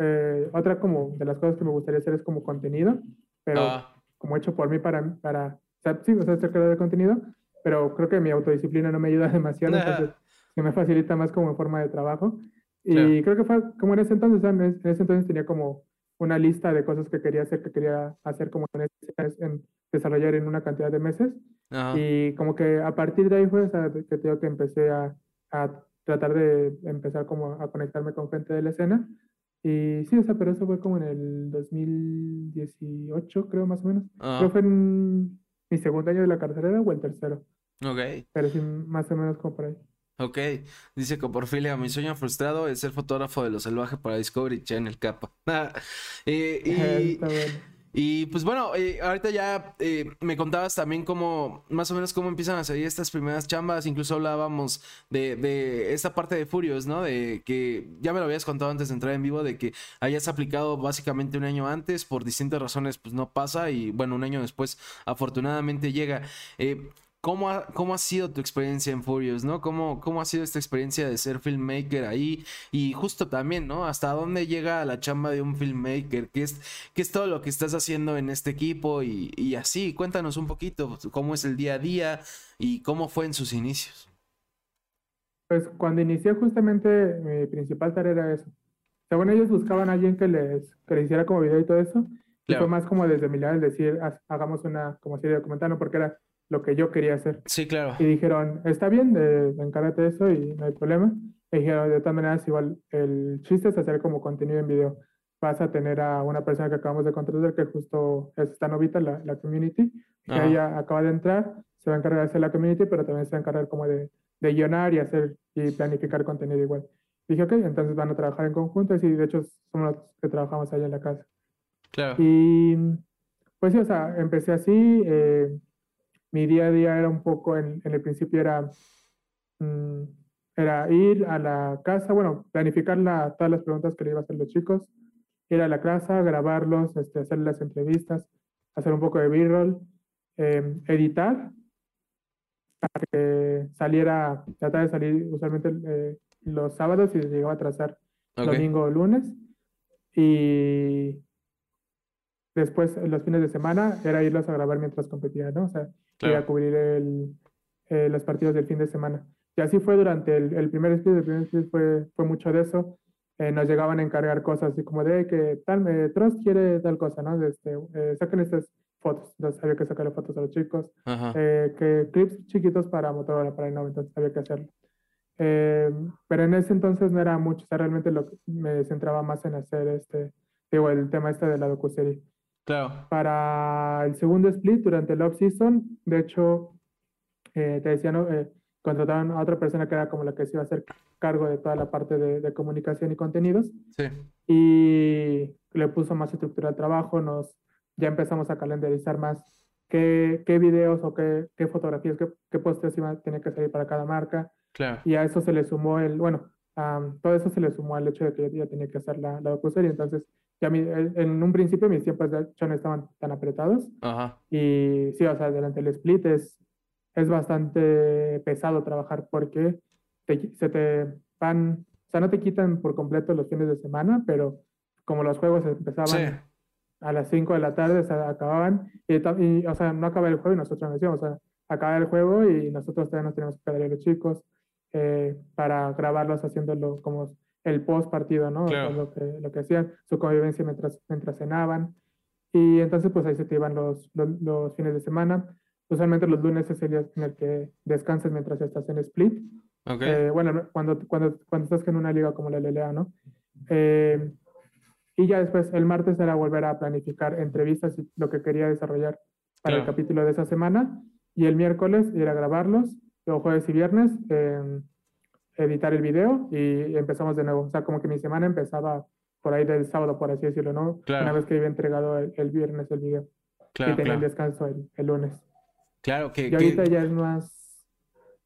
eh, otra como de las cosas que me gustaría hacer es como contenido, pero ah. como hecho por mí para, para, o sea, sí, o sea, ser creador de contenido, pero creo que mi autodisciplina no me ayuda demasiado, entonces que me facilita más como forma de trabajo. Y creo que fue como en ese entonces, en ese entonces tenía como una lista de cosas que quería hacer, que quería hacer como en, en desarrollar en una cantidad de meses. Y como que a partir de ahí fue, o sea, que que empecé a, a, tratar de empezar como a conectarme con gente de la escena. Y sí, o sea, pero eso fue como en el 2018, creo más o menos. Creo fue en mi segundo año de la carrera o el tercero. Ok. Pero sí, más o menos como por ahí. Ok, dice que por filia, mi sueño frustrado es ser fotógrafo de lo salvaje para Discovery Channel, capa. y, y, pues bueno, eh, ahorita ya eh, me contabas también cómo, más o menos cómo empiezan a salir estas primeras chambas, incluso hablábamos de, de esta parte de Furious, ¿no? De que ya me lo habías contado antes de entrar en vivo, de que hayas aplicado básicamente un año antes, por distintas razones pues no pasa y bueno, un año después afortunadamente llega. Eh, ¿Cómo ha, ¿Cómo ha sido tu experiencia en Furious, no? ¿Cómo, ¿Cómo ha sido esta experiencia de ser filmmaker ahí? Y justo también, ¿no? ¿Hasta dónde llega la chamba de un filmmaker? ¿Qué es, qué es todo lo que estás haciendo en este equipo? Y, y así, cuéntanos un poquito cómo es el día a día y cómo fue en sus inicios. Pues cuando inicié justamente mi principal tarea era eso. Según ellos buscaban a alguien que les, que les hiciera como video y todo eso. Y fue más como desde mi lado decir, hagamos una como serie documental, ¿no? Porque era lo que yo quería hacer. Sí, claro. Y dijeron, está bien, eh, encárgate de eso y no hay problema. Y dijeron, de todas maneras, igual el chiste es hacer como contenido en video. Vas a tener a una persona que acabamos de contratar, que justo es esta novita, la, la community, que ella acaba de entrar, se va a encargar de hacer la community, pero también se va a encargar como de, de guionar y hacer y planificar contenido igual. Dije, ok, entonces van a trabajar en conjunto, y de hecho somos los que trabajamos allá en la casa. Claro. Y pues sí, o sea, empecé así, eh, mi día a día era un poco, en, el principio era, mm, era ir a la casa, bueno, planificar la, todas las preguntas que le iba a hacer los chicos, ir a la casa, grabarlos, este, hacer las entrevistas, hacer un poco de b-roll, em, editar, para que saliera, tratar de salir usualmente eh, los sábados y llegaba a trazar domingo o lunes. Y después, los fines de semana, era irlos a grabar mientras competía, ¿no? O sea, a cubrir el, eh, los partidos del fin de semana. Y así fue durante el, el primer split, el primer split fue, fue mucho de eso. Eh, nos llegaban a encargar cosas así como de que tal, eh, Trust quiere tal cosa, ¿no? Este, eh, saquen estas fotos, entonces había que sacarle fotos a los chicos, eh, que clips chiquitos para Motorola, para Innova, entonces había que hacerlo. pero en ese entonces no era mucho, o sea, realmente lo, me centraba más en hacer este, digo, el tema este de la docuserie. Claro. Para el segundo split, durante el off-season, de hecho, eh, te decía, ¿no? Eh, contrataron a otra persona que era como la que se iba a hacer cargo de toda la parte de, comunicación y contenidos. Sí. Y le puso más estructura al trabajo, nos, ya empezamos a calendarizar más qué, qué videos o qué, qué fotografías, qué, qué postes iban a tener que salir para cada marca. Claro. Y a eso se le sumó el, bueno, todo eso se le sumó al hecho de que ya tenía que hacer la, la docuserie, entonces ya en un principio mis tiempos de hecho no estaban tan apretados. Ajá. Y sí, o sea, durante el split es, es bastante pesado trabajar porque se te van, o sea, no te quitan por completo los fines de semana, pero como los juegos empezaban a las 5 de la tarde, se acababan, y, o sea, no acaba el juego y nosotros nos decíamos, o sea, acaba el juego y nosotros todavía nos tenemos que quedar a los chicos eh, para grabarlos haciéndolo como el post partido, ¿no? lo, que, lo que hacían, su convivencia mientras, mientras cenaban. Y entonces, pues ahí se te iban los, los, fines de semana. Usualmente los lunes es el día en el que descansas mientras estás en split. Okay. Eh, bueno, cuando, cuando, cuando estás en una liga como la LLA, ¿no? Eh, y ya después, el martes era volver a planificar entrevistas y lo que quería desarrollar para el capítulo de esa semana. Y el miércoles ir a grabarlos. Luego jueves y viernes. Eh, editar el video y empezamos de nuevo. O sea, como que mi semana empezaba por ahí del sábado, por así decirlo, ¿no? Una vez que había entregado el, viernes el video. y tenía el descanso el, lunes. Claro, que... Y ahorita ya es más...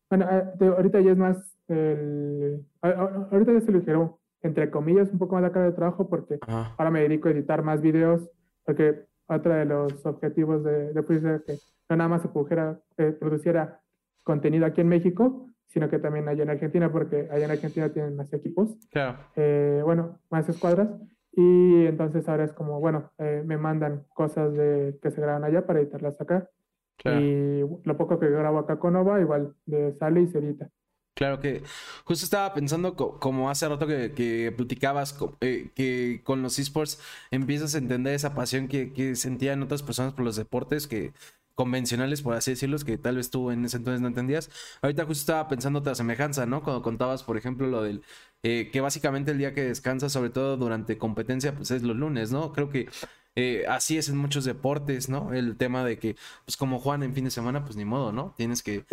Bueno, eh, ahorita ya es más el... Ahorita ya se lo dijeron, entre comillas, un poco más la cara de trabajo porque ahora me dedico a editar más videos porque otro de los objetivos de, de es que no nada más se produjera, eh, produciera contenido aquí en México, sino que también allá en Argentina, porque allá en Argentina tienen más equipos. Claro. Eh, bueno, más escuadras. Y entonces ahora es como, bueno, eh, me mandan cosas de, que se graban allá para editarlas acá. Claro. Y lo poco que grabo acá con Nova, igual de sale y se edita. Claro que justo estaba pensando como hace rato que, platicabas eh, que con los esports empiezas a entender esa pasión que, que, sentían otras personas por los deportes que convencionales, por así decirlo, que tal vez tú en ese entonces no entendías. Ahorita justo estaba pensando otra semejanza, ¿no? Cuando contabas, por ejemplo, lo del eh, que básicamente el día que descansas, sobre todo durante competencia, pues es los lunes, ¿no? Creo que eh, así es en muchos deportes, ¿no? El tema de que, pues como Juan en fin de semana, pues ni modo, ¿no? Tienes que,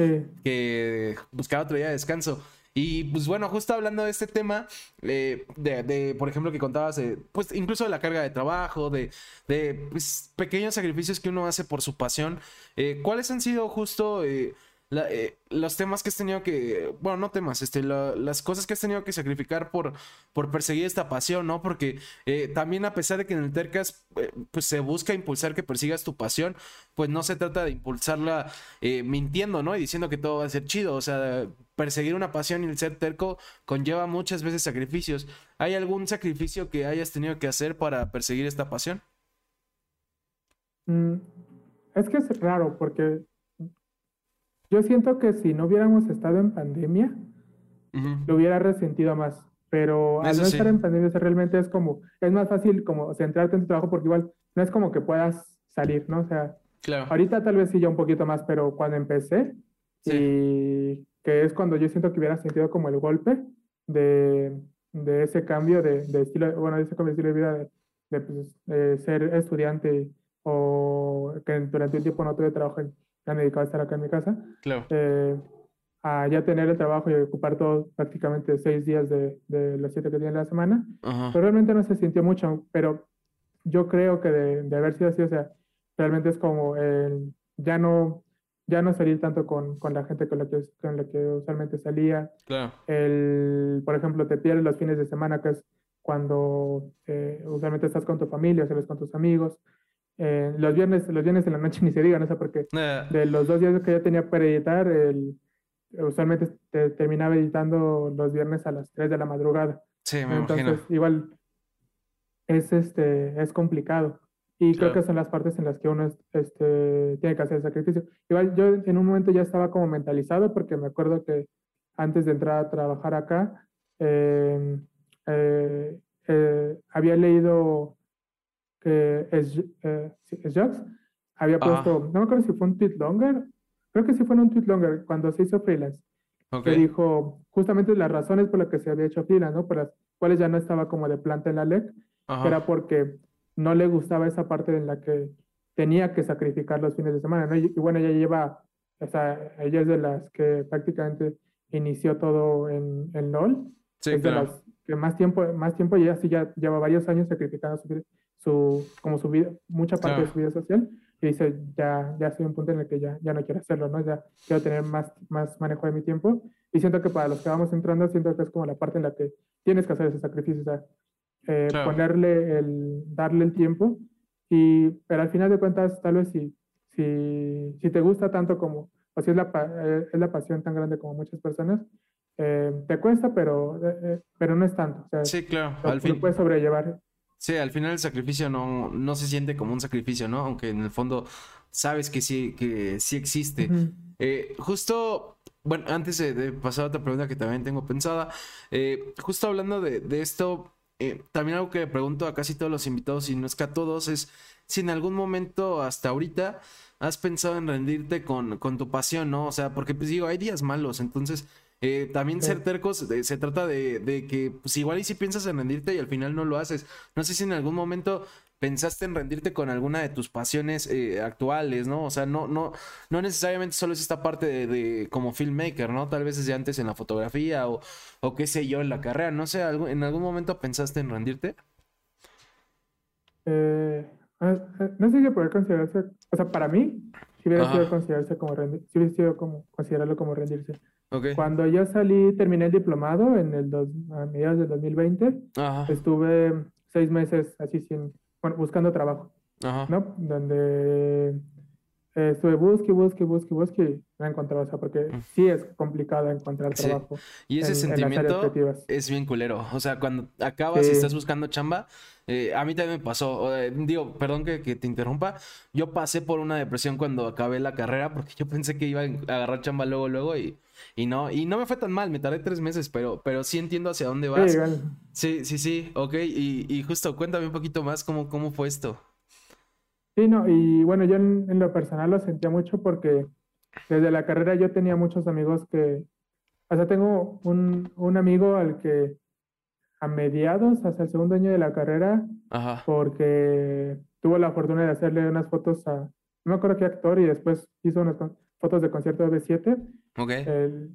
que buscar otro día de descanso. Y pues bueno, justo hablando de este tema, eh, de, por ejemplo, que contabas, pues incluso de la carga de trabajo, de, de pues, pequeños sacrificios que uno hace por su pasión, ¿cuáles han sido justo eh, los temas que has tenido que, bueno, no temas, este, las cosas que has tenido que sacrificar por, por perseguir esta pasión, ¿no? Porque eh, también a pesar de que en el Tercas, eh, pues se busca impulsar que persigas tu pasión, pues no se trata de impulsarla mintiendo, ¿no? Y diciendo que todo va a ser chido, o sea, perseguir una pasión y el ser terco conlleva muchas veces sacrificios. ¿Hay algún sacrificio que hayas tenido que hacer para perseguir esta pasión? Mm, es que es raro porque yo siento que si no hubiéramos estado en pandemia, lo hubiera resentido más. Pero al no estar en pandemia, realmente es como, es más fácil como centrarte en tu trabajo porque igual no es como que puedas salir, ¿no? O sea, ahorita tal vez sí ya un poquito más, pero cuando empecé, y que es cuando yo siento que hubiera sentido como el golpe de, de ese cambio de, de, estilo, bueno, de ese cambio de estilo de vida de, pues, ser estudiante o que durante un tiempo no tuve trabajo ya me dedicaba a estar acá en mi casa, claro. Eh, a ya tener el trabajo y ocupar todo prácticamente seis días de, de los siete que tiene la semana, pero realmente no se sintió mucho, pero yo creo que de, de, haber sido así, o sea, realmente es como el, ya no ya no salir tanto con, con la gente con la, que, con la que usualmente salía. Claro. El, por ejemplo, te pierdes los fines de semana, que es cuando eh, usualmente estás con tu familia, sales con tus amigos. Eh, los viernes, los viernes de la noche ni se digan, no sé por qué. Eh. De los dos días que ya tenía para editar, el, usualmente te, terminaba editando los viernes a las 3 de la madrugada. Sí, me Entonces, igual es este es complicado. Y creo que son las partes en las que uno este, tiene que hacer el sacrificio. Igual yo en un momento ya estaba como mentalizado porque me acuerdo que antes de entrar a trabajar acá, eh, había leído que es, eh, había puesto, no me acuerdo si fue un tweet longer, creo que sí fue en un tweet longer cuando se hizo freelance, que dijo justamente las razones por las que se había hecho freelance, ¿no? Por las cuales ya no estaba como de planta en la LEC, era porque no le gustaba esa parte en la que tenía que sacrificar los fines de semana, ¿no? Y, bueno, ella lleva, o sea, ella es de las que prácticamente inició todo en, en LOL, sí, es de las que más tiempo, más tiempo, y ella sí ya lleva varios años sacrificando su, su, como su vida, mucha parte de su vida social, y dice, ya, ya en un punto en el que ya, ya no quiero hacerlo, ¿no? Ya quiero tener más, más manejo de mi tiempo, y siento que para los que vamos entrando, siento que es como la parte en la que tienes que hacer ese sacrificio, o sea, eh, ponerle el, darle el tiempo, y, pero al final de cuentas, tal vez si, si, si te gusta tanto como, o si es la, eh, es la pasión tan grande como muchas personas, eh, te cuesta, pero, pero no es tanto. O sea, sí, claro. al fin. puedes sobrellevar. Sí, al final el sacrificio no, no se siente como un sacrificio, ¿no? Aunque en el fondo sabes que sí, que sí existe. Eh, justo, bueno, antes de, pasar a otra pregunta que también tengo pensada, eh, justo hablando de, esto, eh, también algo que le pregunto a casi todos los invitados, y no es que a todos, es si en algún momento hasta ahorita has pensado en rendirte con, con tu pasión, ¿no? O sea, porque pues digo, hay días malos, entonces eh, también ser tercos se trata de, que, pues igual y si piensas en rendirte y al final no lo haces. No sé si en algún momento pensaste en rendirte con alguna de tus pasiones eh, actuales, ¿no? O sea, no, no, no necesariamente solo es esta parte de, como filmmaker, ¿no? Tal vez desde antes en la fotografía o, o qué sé yo, en la carrera. No sé, ¿en algún momento pensaste en rendirte? Eh, ah, no sé si puede considerarse, o sea, para mí, si hubiera sido considerarse como rendir, si hubiera sido como considerarlo como rendirse. Cuando yo salí, terminé el diplomado en el dos, a mediados del 2020, estuve seis meses así sin, bueno, buscando trabajo, ¿no? Donde eh, estuve busque, busque, busque, busque y no encontraba, o sea, porque mm. sí es complicado encontrar trabajo. Y ese sentimiento es bien culero. O sea, cuando acabas y estás buscando chamba, eh, a mí también me pasó. Eh, digo, perdón que, que, te interrumpa. Yo pasé por una depresión cuando acabé la carrera porque yo pensé que iba a agarrar chamba luego, luego y y no, y no me fue tan mal, me tardé tres meses, pero, pero sí entiendo hacia dónde vas. Sí, sí, sí, ok, y, y, justo cuéntame un poquito más cómo, cómo fue esto. Sí, no, y bueno, yo en, en, lo personal lo sentía mucho porque desde la carrera yo tenía muchos amigos que, o sea, tengo un, un amigo al que a mediados, hasta el segundo año de la carrera, porque tuvo la fortuna de hacerle unas fotos a, no me acuerdo qué actor, y después hizo unas fotos de concierto de B7. Okay.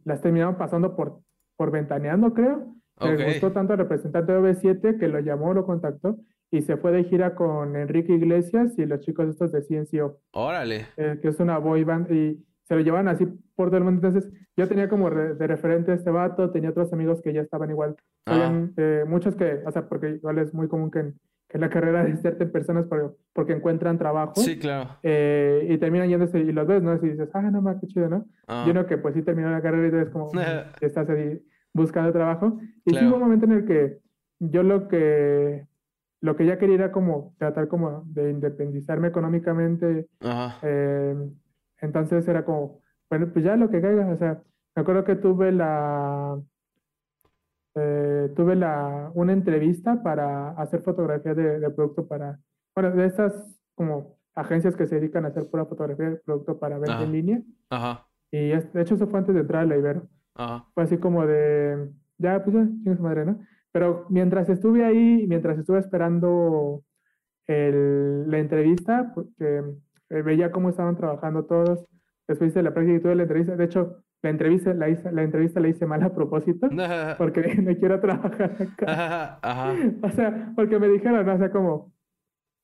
las terminaron pasando por, por ventaneando, creo. Le gustó tanto al representante de B7 que lo llamó, lo contactó y se fue de gira con Enrique Iglesias y los chicos estos de CNCO. Órale. Eh, que es una boy band y se lo llevan así por todo el mundo. Entonces, yo tenía como de referente a este vato, tenía otros amigos que ya estaban igual. Ah. Eh, muchos que, o sea, porque igual es muy común que en, la carrera en personas porque encuentran trabajo. Sí, claro. Eh, y terminan yéndose y los ves, ¿no? Y dices, ah, no más, qué chido, ¿no? Ah. Y uno que pues sí terminó la carrera y entonces como estás ahí buscando trabajo. Y sí hubo un momento en el que yo lo que lo que ya quería era como tratar como de independizarme económicamente. Eh, entonces era como, bueno, pues ya lo que caiga, o sea, me acuerdo que tuve la, eh, tuve la, una entrevista para hacer fotografía de, producto para, bueno, de estas como agencias que se dedican a hacer pura fotografía de producto para venta en línea. Ajá. Y de hecho eso fue antes de entrar a la Ibero. Ajá. Fue así como de, ya, pues ya, su madre, ¿no? Pero mientras estuve ahí, mientras estuve esperando el, la entrevista, porque eh, veía cómo estaban trabajando todos, después hice la práctica y tuve la entrevista, de hecho, la entrevista la, hice, la entrevista la hice mal a propósito, porque me quiero trabajar acá. O sea, porque me dijeron, o sea, como,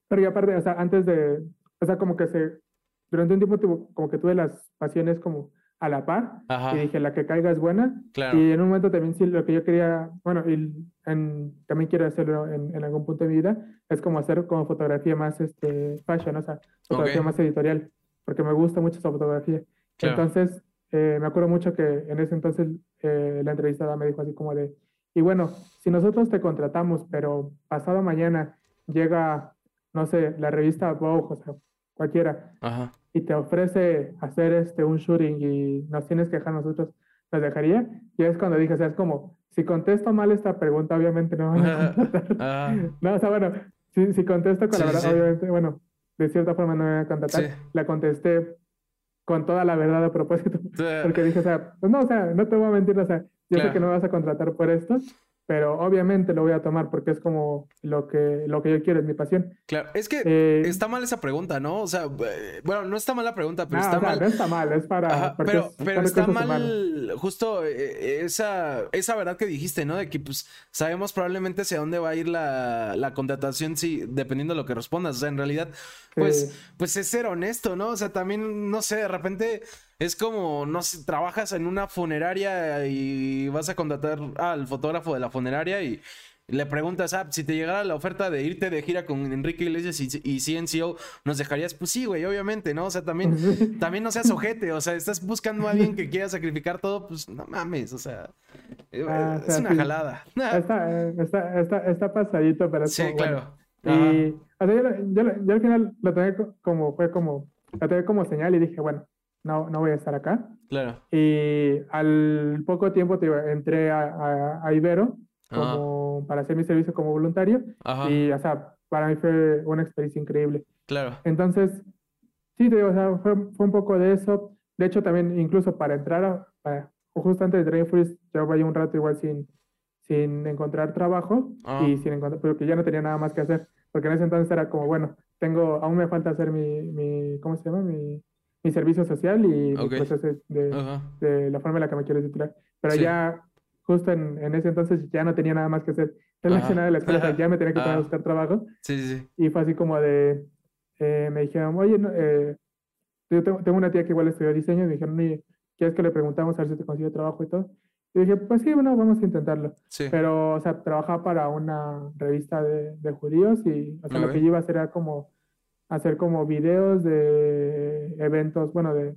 pero aparte, o sea, antes de, o sea, como que se, durante un tiempo como que tuve las pasiones como a la par y dije, la que caiga es buena. Y en un momento también sí, lo que yo quería, bueno, y también quiero hacerlo en, en, algún punto de mi vida, es como hacer como fotografía más este, fashion, o sea, fotografía más editorial, porque me gusta mucho esa fotografía. Entonces, eh, me acuerdo mucho que en ese entonces eh, la entrevistada me dijo así como de, y bueno, si nosotros te contratamos, pero pasado mañana llega, no sé, la revista Vogue, o sea, cualquiera, Ajá y te ofrece hacer este, un shooting y nos tienes que dejar nosotros, ¿nos dejaría? Y es cuando dije, o sea, es como, si contesto mal esta pregunta, obviamente no van a contratar. Ah. no, o sea, bueno, si, si contesto con la verdad, obviamente, bueno, de cierta forma no me van a contratar. La contesté con toda la verdad a propósito, porque dije, o sea, pues no, o sea, no te voy a mentir, o sea, yo sé que no me vas a contratar por esto, pero obviamente lo voy a tomar porque es como lo que, lo que yo quiero, es mi pasión. Claro, es que eh, está mal esa pregunta, ¿no? O sea, eh, bueno, no está mal la pregunta, pero está mal. No está mal, es para. pero, pero está mal justo eh, esa, esa verdad que dijiste, ¿no? De que pues sabemos probablemente hacia dónde va a ir la, la contratación, sí, dependiendo de lo que respondas. O sea, en realidad, pues, pues es ser honesto, ¿no? O sea, también, no sé, de repente es como, no sé, trabajas en una funeraria y vas a contratar al fotógrafo de la funeraria y le preguntas, ah, si te llegara la oferta de irte de gira con Enrique Iglesias y, y CNCO, ¿nos dejarías? Pues sí, güey, obviamente, ¿no? O sea, también, también no seas ojete, o sea, estás buscando a alguien que quiera sacrificar todo, pues no mames, o sea, eh, ah, es una jalada. Está, está, está, pasadito, pero Sí, claro. Y, o sea, yo, yo, al final lo tomé como, fue como, lo tomé como señal y dije, bueno, no, no voy a estar acá. Claro. Y al poco tiempo te entré a, a, Ibero como, para hacer mi servicio como voluntario. Y, o sea, para mí fue una experiencia increíble. Claro. Entonces, sí, te digo, o sea, fue, fue un poco de eso. De hecho, también incluso para entrar, a, justo antes de Freeze, yo vaya un rato igual sin, sin encontrar trabajo ah. y sin encontrar, pero que ya no tenía nada más que hacer. Porque en ese entonces era como, bueno, tengo, aún me falta hacer mi, mi ¿cómo se llama? Mi, mi servicio social y mi proceso de, de, la forma en la que me quiero titular. Pero ya, justo en, en, ese entonces, ya no tenía nada más que hacer. Relacionado a la escuela, ya me tenía que poner a buscar trabajo. Sí, sí, Y fue así como de, eh, me dijeron, oye, eh, yo tengo, tengo, una tía que igual estudió diseño, y me dijeron, ¿quieres que le preguntamos a ver si te consigue trabajo y todo? Y dije, pues sí, bueno, vamos a intentarlo. Pero, o sea, trabajaba para una revista de, de judíos y, o sea, lo que yo iba a hacer era como hacer como videos de eventos, bueno, de,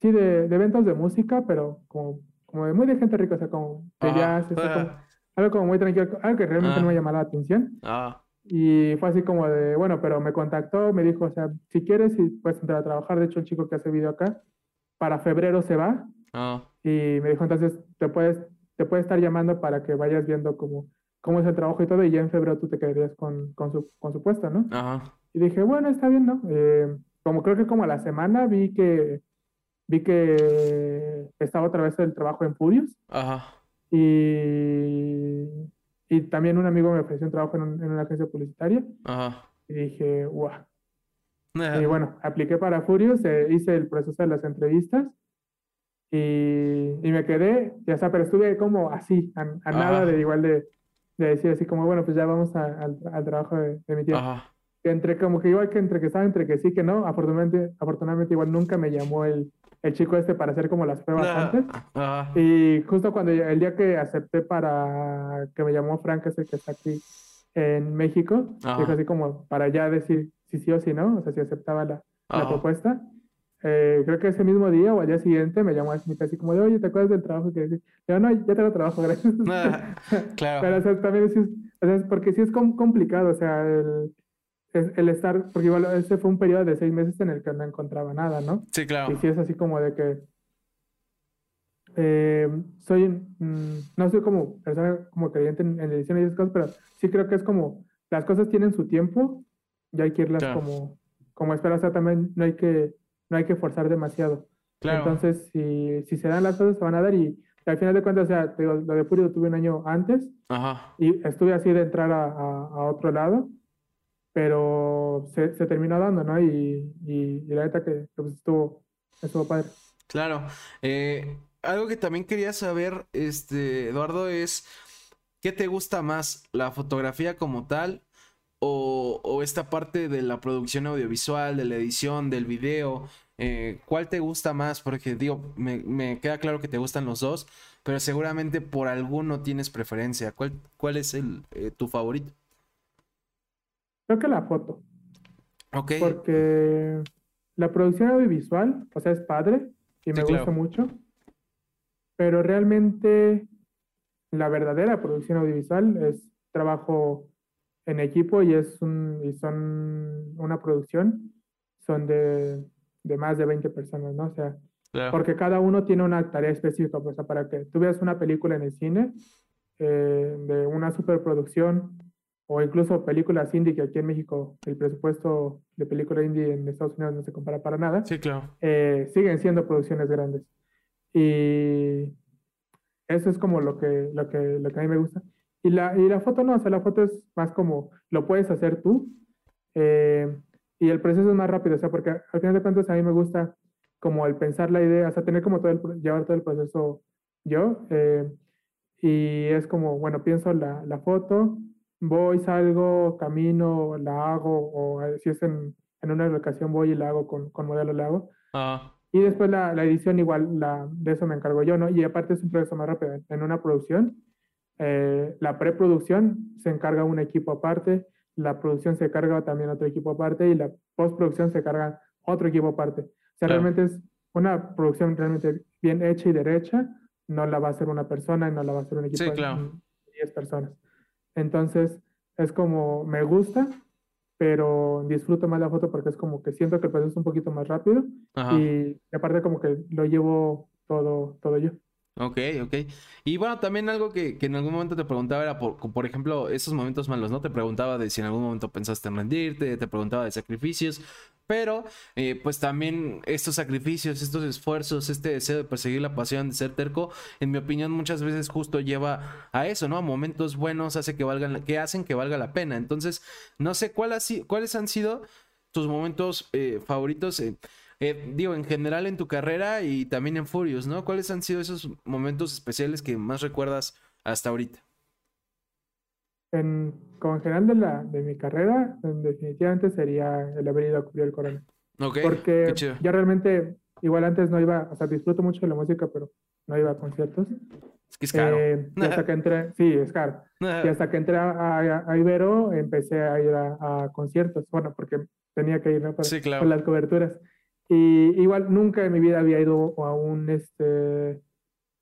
sí, de, eventos de música, pero como, como de muy de gente rica, o sea, como de jazz, algo como muy tranquilo, algo que realmente no me llamaba la atención. Ah. Y fue así como de, bueno, pero me contactó, me dijo, o sea, si quieres, puedes entrar a trabajar. De hecho, el chico que hace video acá, para febrero se va. Ah. Y me dijo, entonces, te puedes, te puede estar llamando para que vayas viendo cómo, cómo es el trabajo y todo, y ya en febrero tú te quedarías con, con, su, con su puesto, ¿no? Ajá. Y dije, bueno, está bien, ¿no? Eh, como creo que como a la semana vi que vi que estaba otra vez el trabajo en Furious. Ajá. Y, y también un amigo me ofreció un trabajo en, una agencia publicitaria. Ajá. Y dije, guau. Y bueno, apliqué para Furious, eh, hice el proceso de las entrevistas y, y, me quedé, ya sea, pero estuve como así, a, nada de igual de, de, decir así como, bueno, pues ya vamos al, al, trabajo de, de mi tía. Ajá. Entre como que igual que entre que estaba, entre que sí, que no, afortunadamente, afortunadamente igual nunca me llamó el, el chico este para hacer como las pruebas ah, antes. Ah. Y justo cuando el día que acepté para que me llamó Frank, ese que está aquí en México, dijo así como para ya decir si sí o si no, o sea, si aceptaba la, la propuesta. Eh, creo que ese mismo día o al día siguiente me llamó así, así como de, oye, ¿te acuerdas del trabajo que decís? Yo, no, ya tengo trabajo, gracias. claro. Pero o sea, también es, o sea, porque sí es complicado, o sea, el, el estar, porque igual ese fue un periodo de seis meses en el que no encontraba nada, ¿no? Sí, claro. Y sí es así como de que eh, soy, mm, no soy como persona como creyente en, edición y esas cosas, pero sí creo que es como, las cosas tienen su tiempo y hay que irlas como, como esperar, o sea, también no hay que, no hay que forzar demasiado. Claro. Entonces, si, si se dan las cosas, se van a dar y, al final de cuentas, o sea, lo de Purio tuve un año antes Ajá. y estuve así de entrar a, a otro lado pero se, se terminó dando, ¿no? Y, y, la neta que pues, estuvo, estuvo padre. Claro. Eh, algo que también quería saber, este, Eduardo, es ¿qué te gusta más? ¿La fotografía como tal? O, o esta parte de la producción audiovisual, de la edición, del video, eh, ¿cuál te gusta más? Porque digo, me, me, queda claro que te gustan los dos, pero seguramente por alguno tienes preferencia. ¿Cuál, cuál es el, eh, tu favorito? Creo que la foto. Ok. Porque la producción audiovisual, o sea, es padre y me gusta mucho. Pero realmente la verdadera producción audiovisual es trabajo en equipo y es un, y son una producción, son de, de más de 20 personas, ¿no? O sea, porque cada uno tiene una tarea específica, o sea, para que tú veas una película en el cine eh, de una superproducción o incluso películas indie, que aquí en México el presupuesto de película indie en Estados Unidos no se compara para nada. Sí, claro. Eh, siguen siendo producciones grandes. Y eso es como lo que, lo que, lo que a mí me gusta. Y la, y la foto no, o sea, la foto es más como lo puedes hacer tú eh, y el proceso es más rápido, o sea, porque al final de cuentas a mí me gusta como el pensar la idea, o sea, tener como todo el, llevar todo el proceso yo. Eh, y es como, bueno, pienso la, la foto, voy, salgo, camino, la hago, o si es en, en una locación voy y la hago con, con modelo, la hago. Y después la, la, edición igual, la, de eso me encargo yo, ¿no? Y aparte es un proceso más rápido. En una producción, eh, la preproducción se encarga un equipo aparte, la producción se carga también otro equipo aparte y la postproducción se carga otro equipo aparte. O sea, realmente es una producción realmente bien hecha y derecha, no la va a hacer una persona y no la va a hacer un equipo de 10 personas. Entonces, es como, me gusta, pero disfruto más la foto porque es como que siento que el proceso es un poquito más rápido y aparte como que lo llevo todo, todo yo. Ok, ok. Y bueno, también algo que, que en algún momento te preguntaba era, por, por ejemplo, esos momentos malos, ¿no? Te preguntaba de si en algún momento pensaste en rendirte, te preguntaba de sacrificios, pero eh, pues también estos sacrificios, estos esfuerzos, este deseo de perseguir la pasión, de ser terco, en mi opinión muchas veces justo lleva a eso, ¿no? A momentos buenos hace que valgan, que hacen que valga la pena. Entonces, no sé cuál cuáles han sido tus momentos eh, favoritos. Eh, eh, digo, en general en tu carrera y también en Furious, ¿no? ¿Cuáles han sido esos momentos especiales que más recuerdas hasta ahorita? En, como en general de, la, de mi carrera, definitivamente sería el haber ido a cubrir el corona. Ok, Porque yo realmente, igual antes no iba, o sea, disfruto mucho de la música, pero no iba a conciertos. Es que es caro. Eh, y hasta que entré, sí, es caro. y hasta que entré a, a, Ibero, empecé a ir a, conciertos. Bueno, porque tenía que ir ¿no? para, sí, las coberturas. Y igual nunca en mi vida había ido a un, este,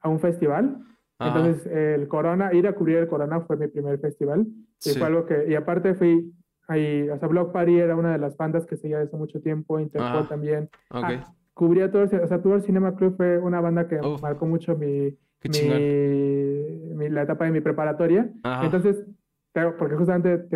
a un festival. Entonces, el Corona, ir a cubrir el Corona fue mi primer festival. Y fue algo que, y aparte fui ahí, o sea, Block Party era una de las bandas que seguía desde mucho tiempo, Interpol también. Ah, cubría todo, o sea, Tour Cinema Club fue una banda que marcó mucho mi, mi, la etapa de mi preparatoria. Entonces, porque justamente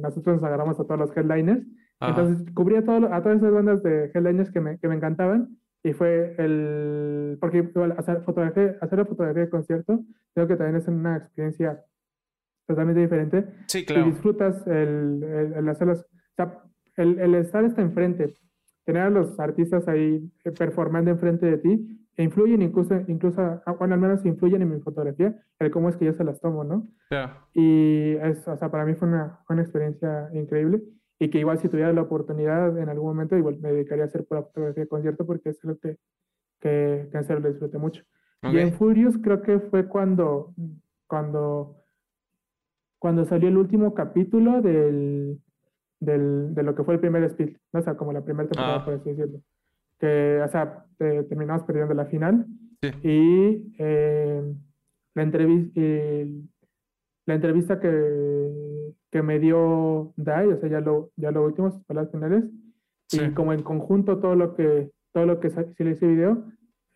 nosotros nos agarramos a todos los headliners. Entonces, cubría todo, a todas esas bandas de headliners que me, que me encantaban. Y fue el. Porque hacer fotografía, hacer la fotografía de concierto, creo que también es una experiencia totalmente diferente. Sí, claro. Y disfrutas el, el, el hacerlas. O sea, el, el estar está enfrente, tener a los artistas ahí eh, performando enfrente de ti, e influyen incluso, incluso, ah, bueno, al menos influyen en mi fotografía, el cómo es que yo se las tomo, ¿no? Y es, o sea, para mí fue una, una experiencia increíble y que igual si tuviera la oportunidad en algún momento, igual me dedicaría a hacer por la fotografía de concierto porque es algo que, que, que en serio lo disfruté mucho. Y en Furious creo que fue cuando, cuando, cuando salió el último capítulo del, del, de lo que fue el primer split, ¿no? o sea, como la primera temporada, ah. por así decirlo. Que, o sea, terminamos perdiendo la final. Y eh, la, entrevista, la entrevista que, que me dio Dai, o sea, ya lo, ya lo último, sus palabras finales, y como en conjunto todo lo que, todo lo que se le hizo video,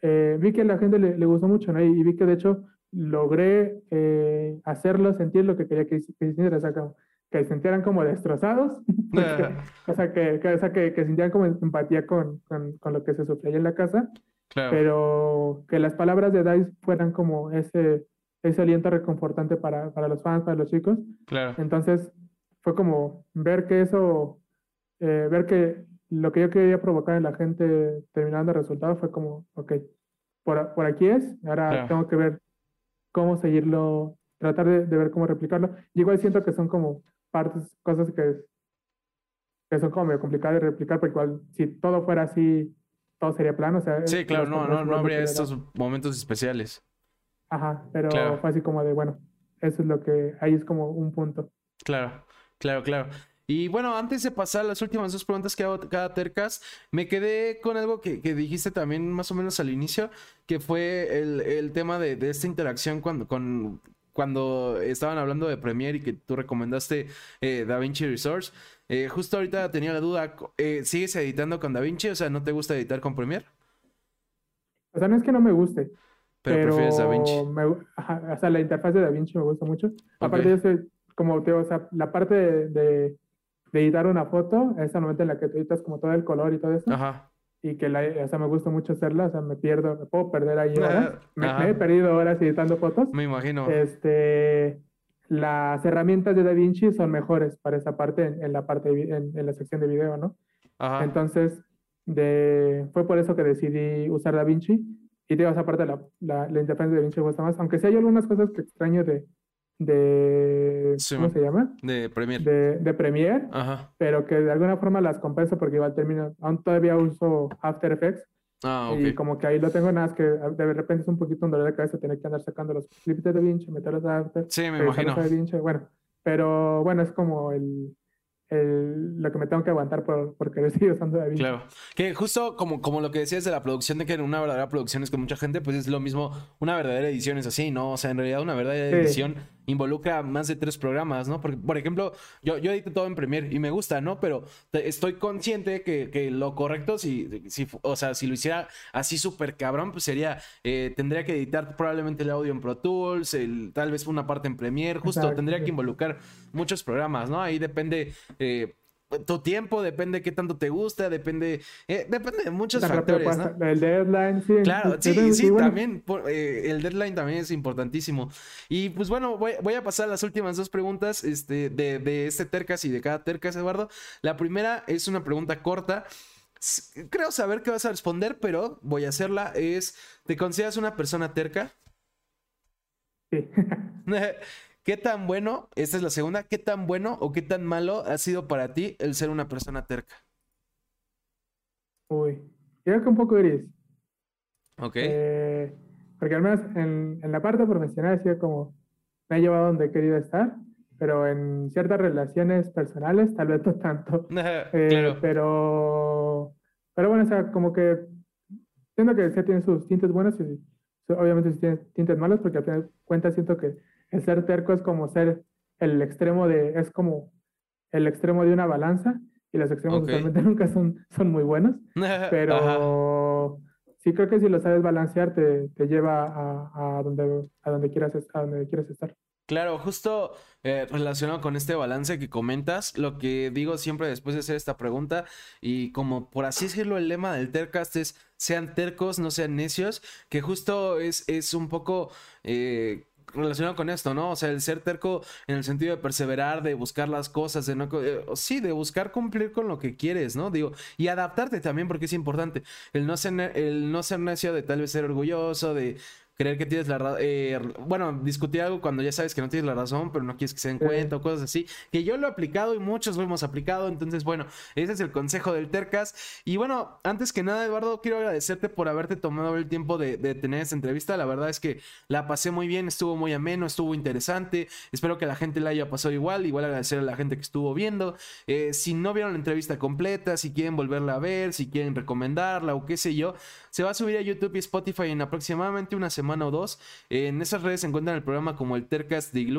eh, vi que a la gente le, le gustó mucho, ¿no? Y, vi que de hecho logré eh, hacerlo sentir lo que quería que, que hiciera, o sea, que se sintieran como destrozados, o sea, que, que, que, sintieran como empatía con, con, con, lo que se sufría en la casa, pero que las palabras de Dice fueran como ese, ese aliento reconfortante para, para los fans, para los chicos. Claro. Entonces, fue como ver que eso, eh, ver que lo que yo quería provocar en la gente terminando el resultado fue como, ok, por, por aquí es, ahora tengo que ver cómo seguirlo, tratar de, de, ver cómo replicarlo. Y igual siento que son como partes, cosas que, que son como medio complicadas de replicar, porque igual si todo fuera así, todo sería plano. O sea, sí, claro, no, no, no habría estos momentos especiales. Ajá, pero fue así como de, bueno, eso es lo que, ahí es como un punto. Claro, claro, claro. Y bueno, antes de pasar a las últimas dos preguntas que hago cada tercas, me quedé con algo que, que, dijiste también más o menos al inicio, que fue el, el tema de, de, esta interacción cuando, con, cuando estaban hablando de Premiere y que tú recomendaste eh, DaVinci Resource. Eh, justo ahorita tenía la duda, eh, ¿sigues editando con DaVinci? O sea, ¿no te gusta editar con Premiere? O sea, no es que no me guste. Pero, prefieres DaVinci. o sea, la interfaz de DaVinci me gusta mucho. Aparte, yo soy, como te o sea, la parte de, de, editar una foto, esa momento en la que tú editas como todo el color y todo eso. Ajá y que la, o sea, me gusta mucho hacerla, o sea, me pierdo, me puedo perder ahí horas. Me, he perdido horas editando fotos. Me imagino. Este, las herramientas de DaVinci son mejores para esa parte, en, la parte, en, en, la sección de video, ¿no? Ajá. Entonces, de, fue por eso que decidí usar DaVinci. Y digo, esa parte, la, la, la interfaz de DaVinci me gusta más, aunque sí hay algunas cosas que extraño de, de ¿cómo se llama? De Premiere. De, de Premiere, Ajá. pero que de alguna forma las compenso porque igual termino, aún todavía uso After Effects. Ah, Y como que ahí lo tengo nada más que de repente es un poquito un dolor de cabeza tener que andar sacando los clips de DaVinci, meterlos a After. Sí, me imagino. bueno, pero bueno, es como el, el, lo que me tengo que aguantar por, por querer seguir usando DaVinci. Claro. Que justo como, como lo que decías de la producción, de que en una verdadera producción es con mucha gente, pues es lo mismo, una verdadera edición es así, ¿no? O sea, en realidad una verdadera edición involucra más de tres programas, ¿no? Porque, por ejemplo, yo, yo edito todo en Premiere y me gusta, ¿no? Pero estoy consciente que, que lo correcto, si, si, o sea, si lo hiciera así súper cabrón, pues sería, eh, tendría que editar probablemente el audio en Pro Tools, el, tal vez una parte en Premiere, justo tendría que involucrar muchos programas, ¿no? Ahí depende... Eh, tu tiempo, depende de qué tanto te gusta, depende, eh, depende de muchos factores. ¿no? El deadline, sí. Claro, sí, sí, también. Eh, el deadline también es importantísimo. Y pues bueno, voy, voy, a pasar a las últimas dos preguntas este, de, de este Tercas y de cada Tercas, Eduardo. La primera es una pregunta corta. Creo saber qué vas a responder, pero voy a hacerla. Es, ¿te consideras una persona terca? Sí. ¿Qué tan bueno, esta es la segunda, qué tan bueno o qué tan malo ha sido para ti el ser una persona terca? Uy, creo que un poco gris. Ok. Eh, porque al menos en, en, la parte profesional ha sido como, me ha llevado donde he querido estar, pero en ciertas relaciones personales tal vez no tanto. eh, claro. Pero, pero bueno, o sea, como que siento que sí tiene sus tintes buenos y obviamente sus tintes malos, porque al final de cuentas siento que el ser terco es como ser el extremo de, es como el extremo de una balanza y los extremos okay. nunca son, son muy buenos, pero, sí creo que si lo sabes balancear, te, te lleva a, a, donde, a, donde quieras, a donde quieras estar. Claro, justo eh, relacionado con este balance que comentas, lo que digo siempre después de hacer esta pregunta, y como por así decirlo, el lema del Tercast es sean tercos, no sean necios, que justo es, es un poco eh, relacionado con esto, ¿no? O sea, el ser terco en el sentido de perseverar, de buscar las cosas, de no, eh, sí, de buscar cumplir con lo que quieres, ¿no? Digo, y adaptarte también porque es importante. El no ser, el no ser necio de tal vez ser orgulloso, de creer que tienes la razón. Eh, bueno, discutir algo cuando ya sabes que no tienes la razón, pero no quieres que se den cuenta o cosas así. Que yo lo he aplicado y muchos lo hemos aplicado. Entonces, bueno, ese es el consejo del Tercas. Y bueno, antes que nada, Eduardo, quiero agradecerte por haberte tomado el tiempo de, tener esta entrevista. La verdad es que la pasé muy bien, estuvo muy ameno, estuvo interesante. Espero que la gente la haya pasado igual. Igual agradecer a la gente que estuvo viendo. Eh, si no vieron la entrevista completa, si quieren volverla a ver, si quieren recomendarla o qué sé yo, se va a subir a YouTube y Spotify en aproximadamente una semana o dos. En esas redes se encuentran el programa como el Tercast de.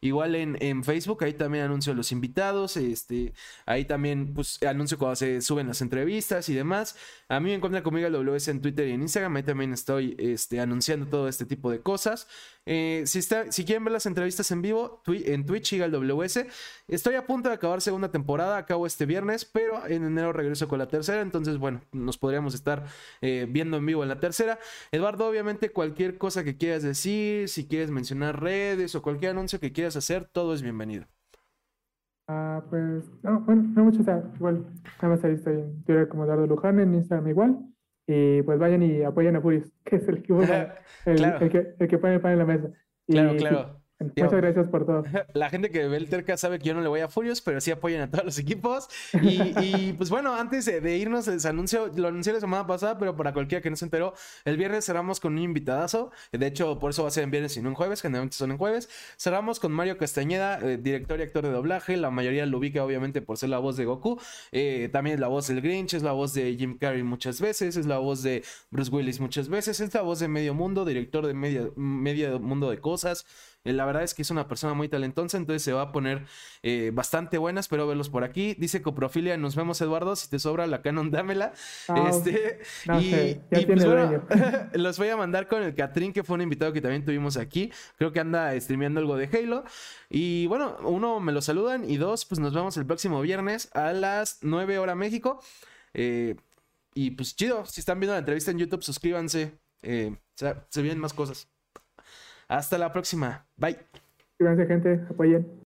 Igual en, en, Facebook, ahí también anuncio los invitados. Este, ahí también pues, anuncio cuando se suben las entrevistas y demás. A mí me encuentran conmigo el WS en Twitter y en Instagram. Ahí también estoy este, anunciando todo este tipo de cosas. Eh, si, está, si quieren ver las entrevistas en vivo, en Twitch, siga el WS. Estoy a punto de acabar segunda temporada, acabo este viernes, pero en enero regreso con la tercera. Entonces, bueno, nos podríamos estar eh, viendo en vivo en la tercera. Eduardo, obviamente, cualquier cosa que quieras decir, si quieres mencionar redes o cualquier anuncio que quieras hacer, todo es bienvenido. Ah, pues, no, bueno, no mucho, igual, nada más ahí estoy en Twitter como Eduardo Luján, en Instagram igual. Y pues vayan y apoyen a Furious, que es el que, el, que, el que pone el pan en la mesa. claro, claro. Muchas gracias por todo. La gente que ve el Terca sabe que yo no le voy a Furious, pero sí apoyan a todos los equipos. Y, pues bueno, antes de, irnos, les anuncio, lo anuncié la semana pasada, pero para cualquiera que no se enteró, el viernes cerramos con un invitadazo. De hecho, por eso va a ser en viernes y no en jueves, generalmente son en jueves. Cerramos con Mario Castañeda, eh, director y actor de doblaje. La mayoría lo ubica, obviamente, por ser la voz de Goku. Eh, también es la voz del Grinch, es la voz de Jim Carrey muchas veces, es la voz de Bruce Willis muchas veces, es la voz de Medio Mundo, director de Medio, medio Mundo de Cosas. Eh, la verdad es que es una persona muy talentosa, entonces se va a poner eh, bastante buena. Espero verlos por aquí. Dice Coprofilia, nos vemos, Eduardo. Si te sobra la Canon, dámela. Ah, este, y, pues bueno, los voy a mandar con el Catrín, que fue un invitado que también tuvimos aquí. Creo que anda streameando algo de Halo. Y bueno, uno, me lo saludan. Y dos, pues nos vemos el próximo viernes a las 9 horas México. Eh, y pues chido, si están viendo la entrevista en YouTube, suscríbanse. se vienen más cosas. Hasta la próxima. Bye. Suscríbanse, gente. Apoyen.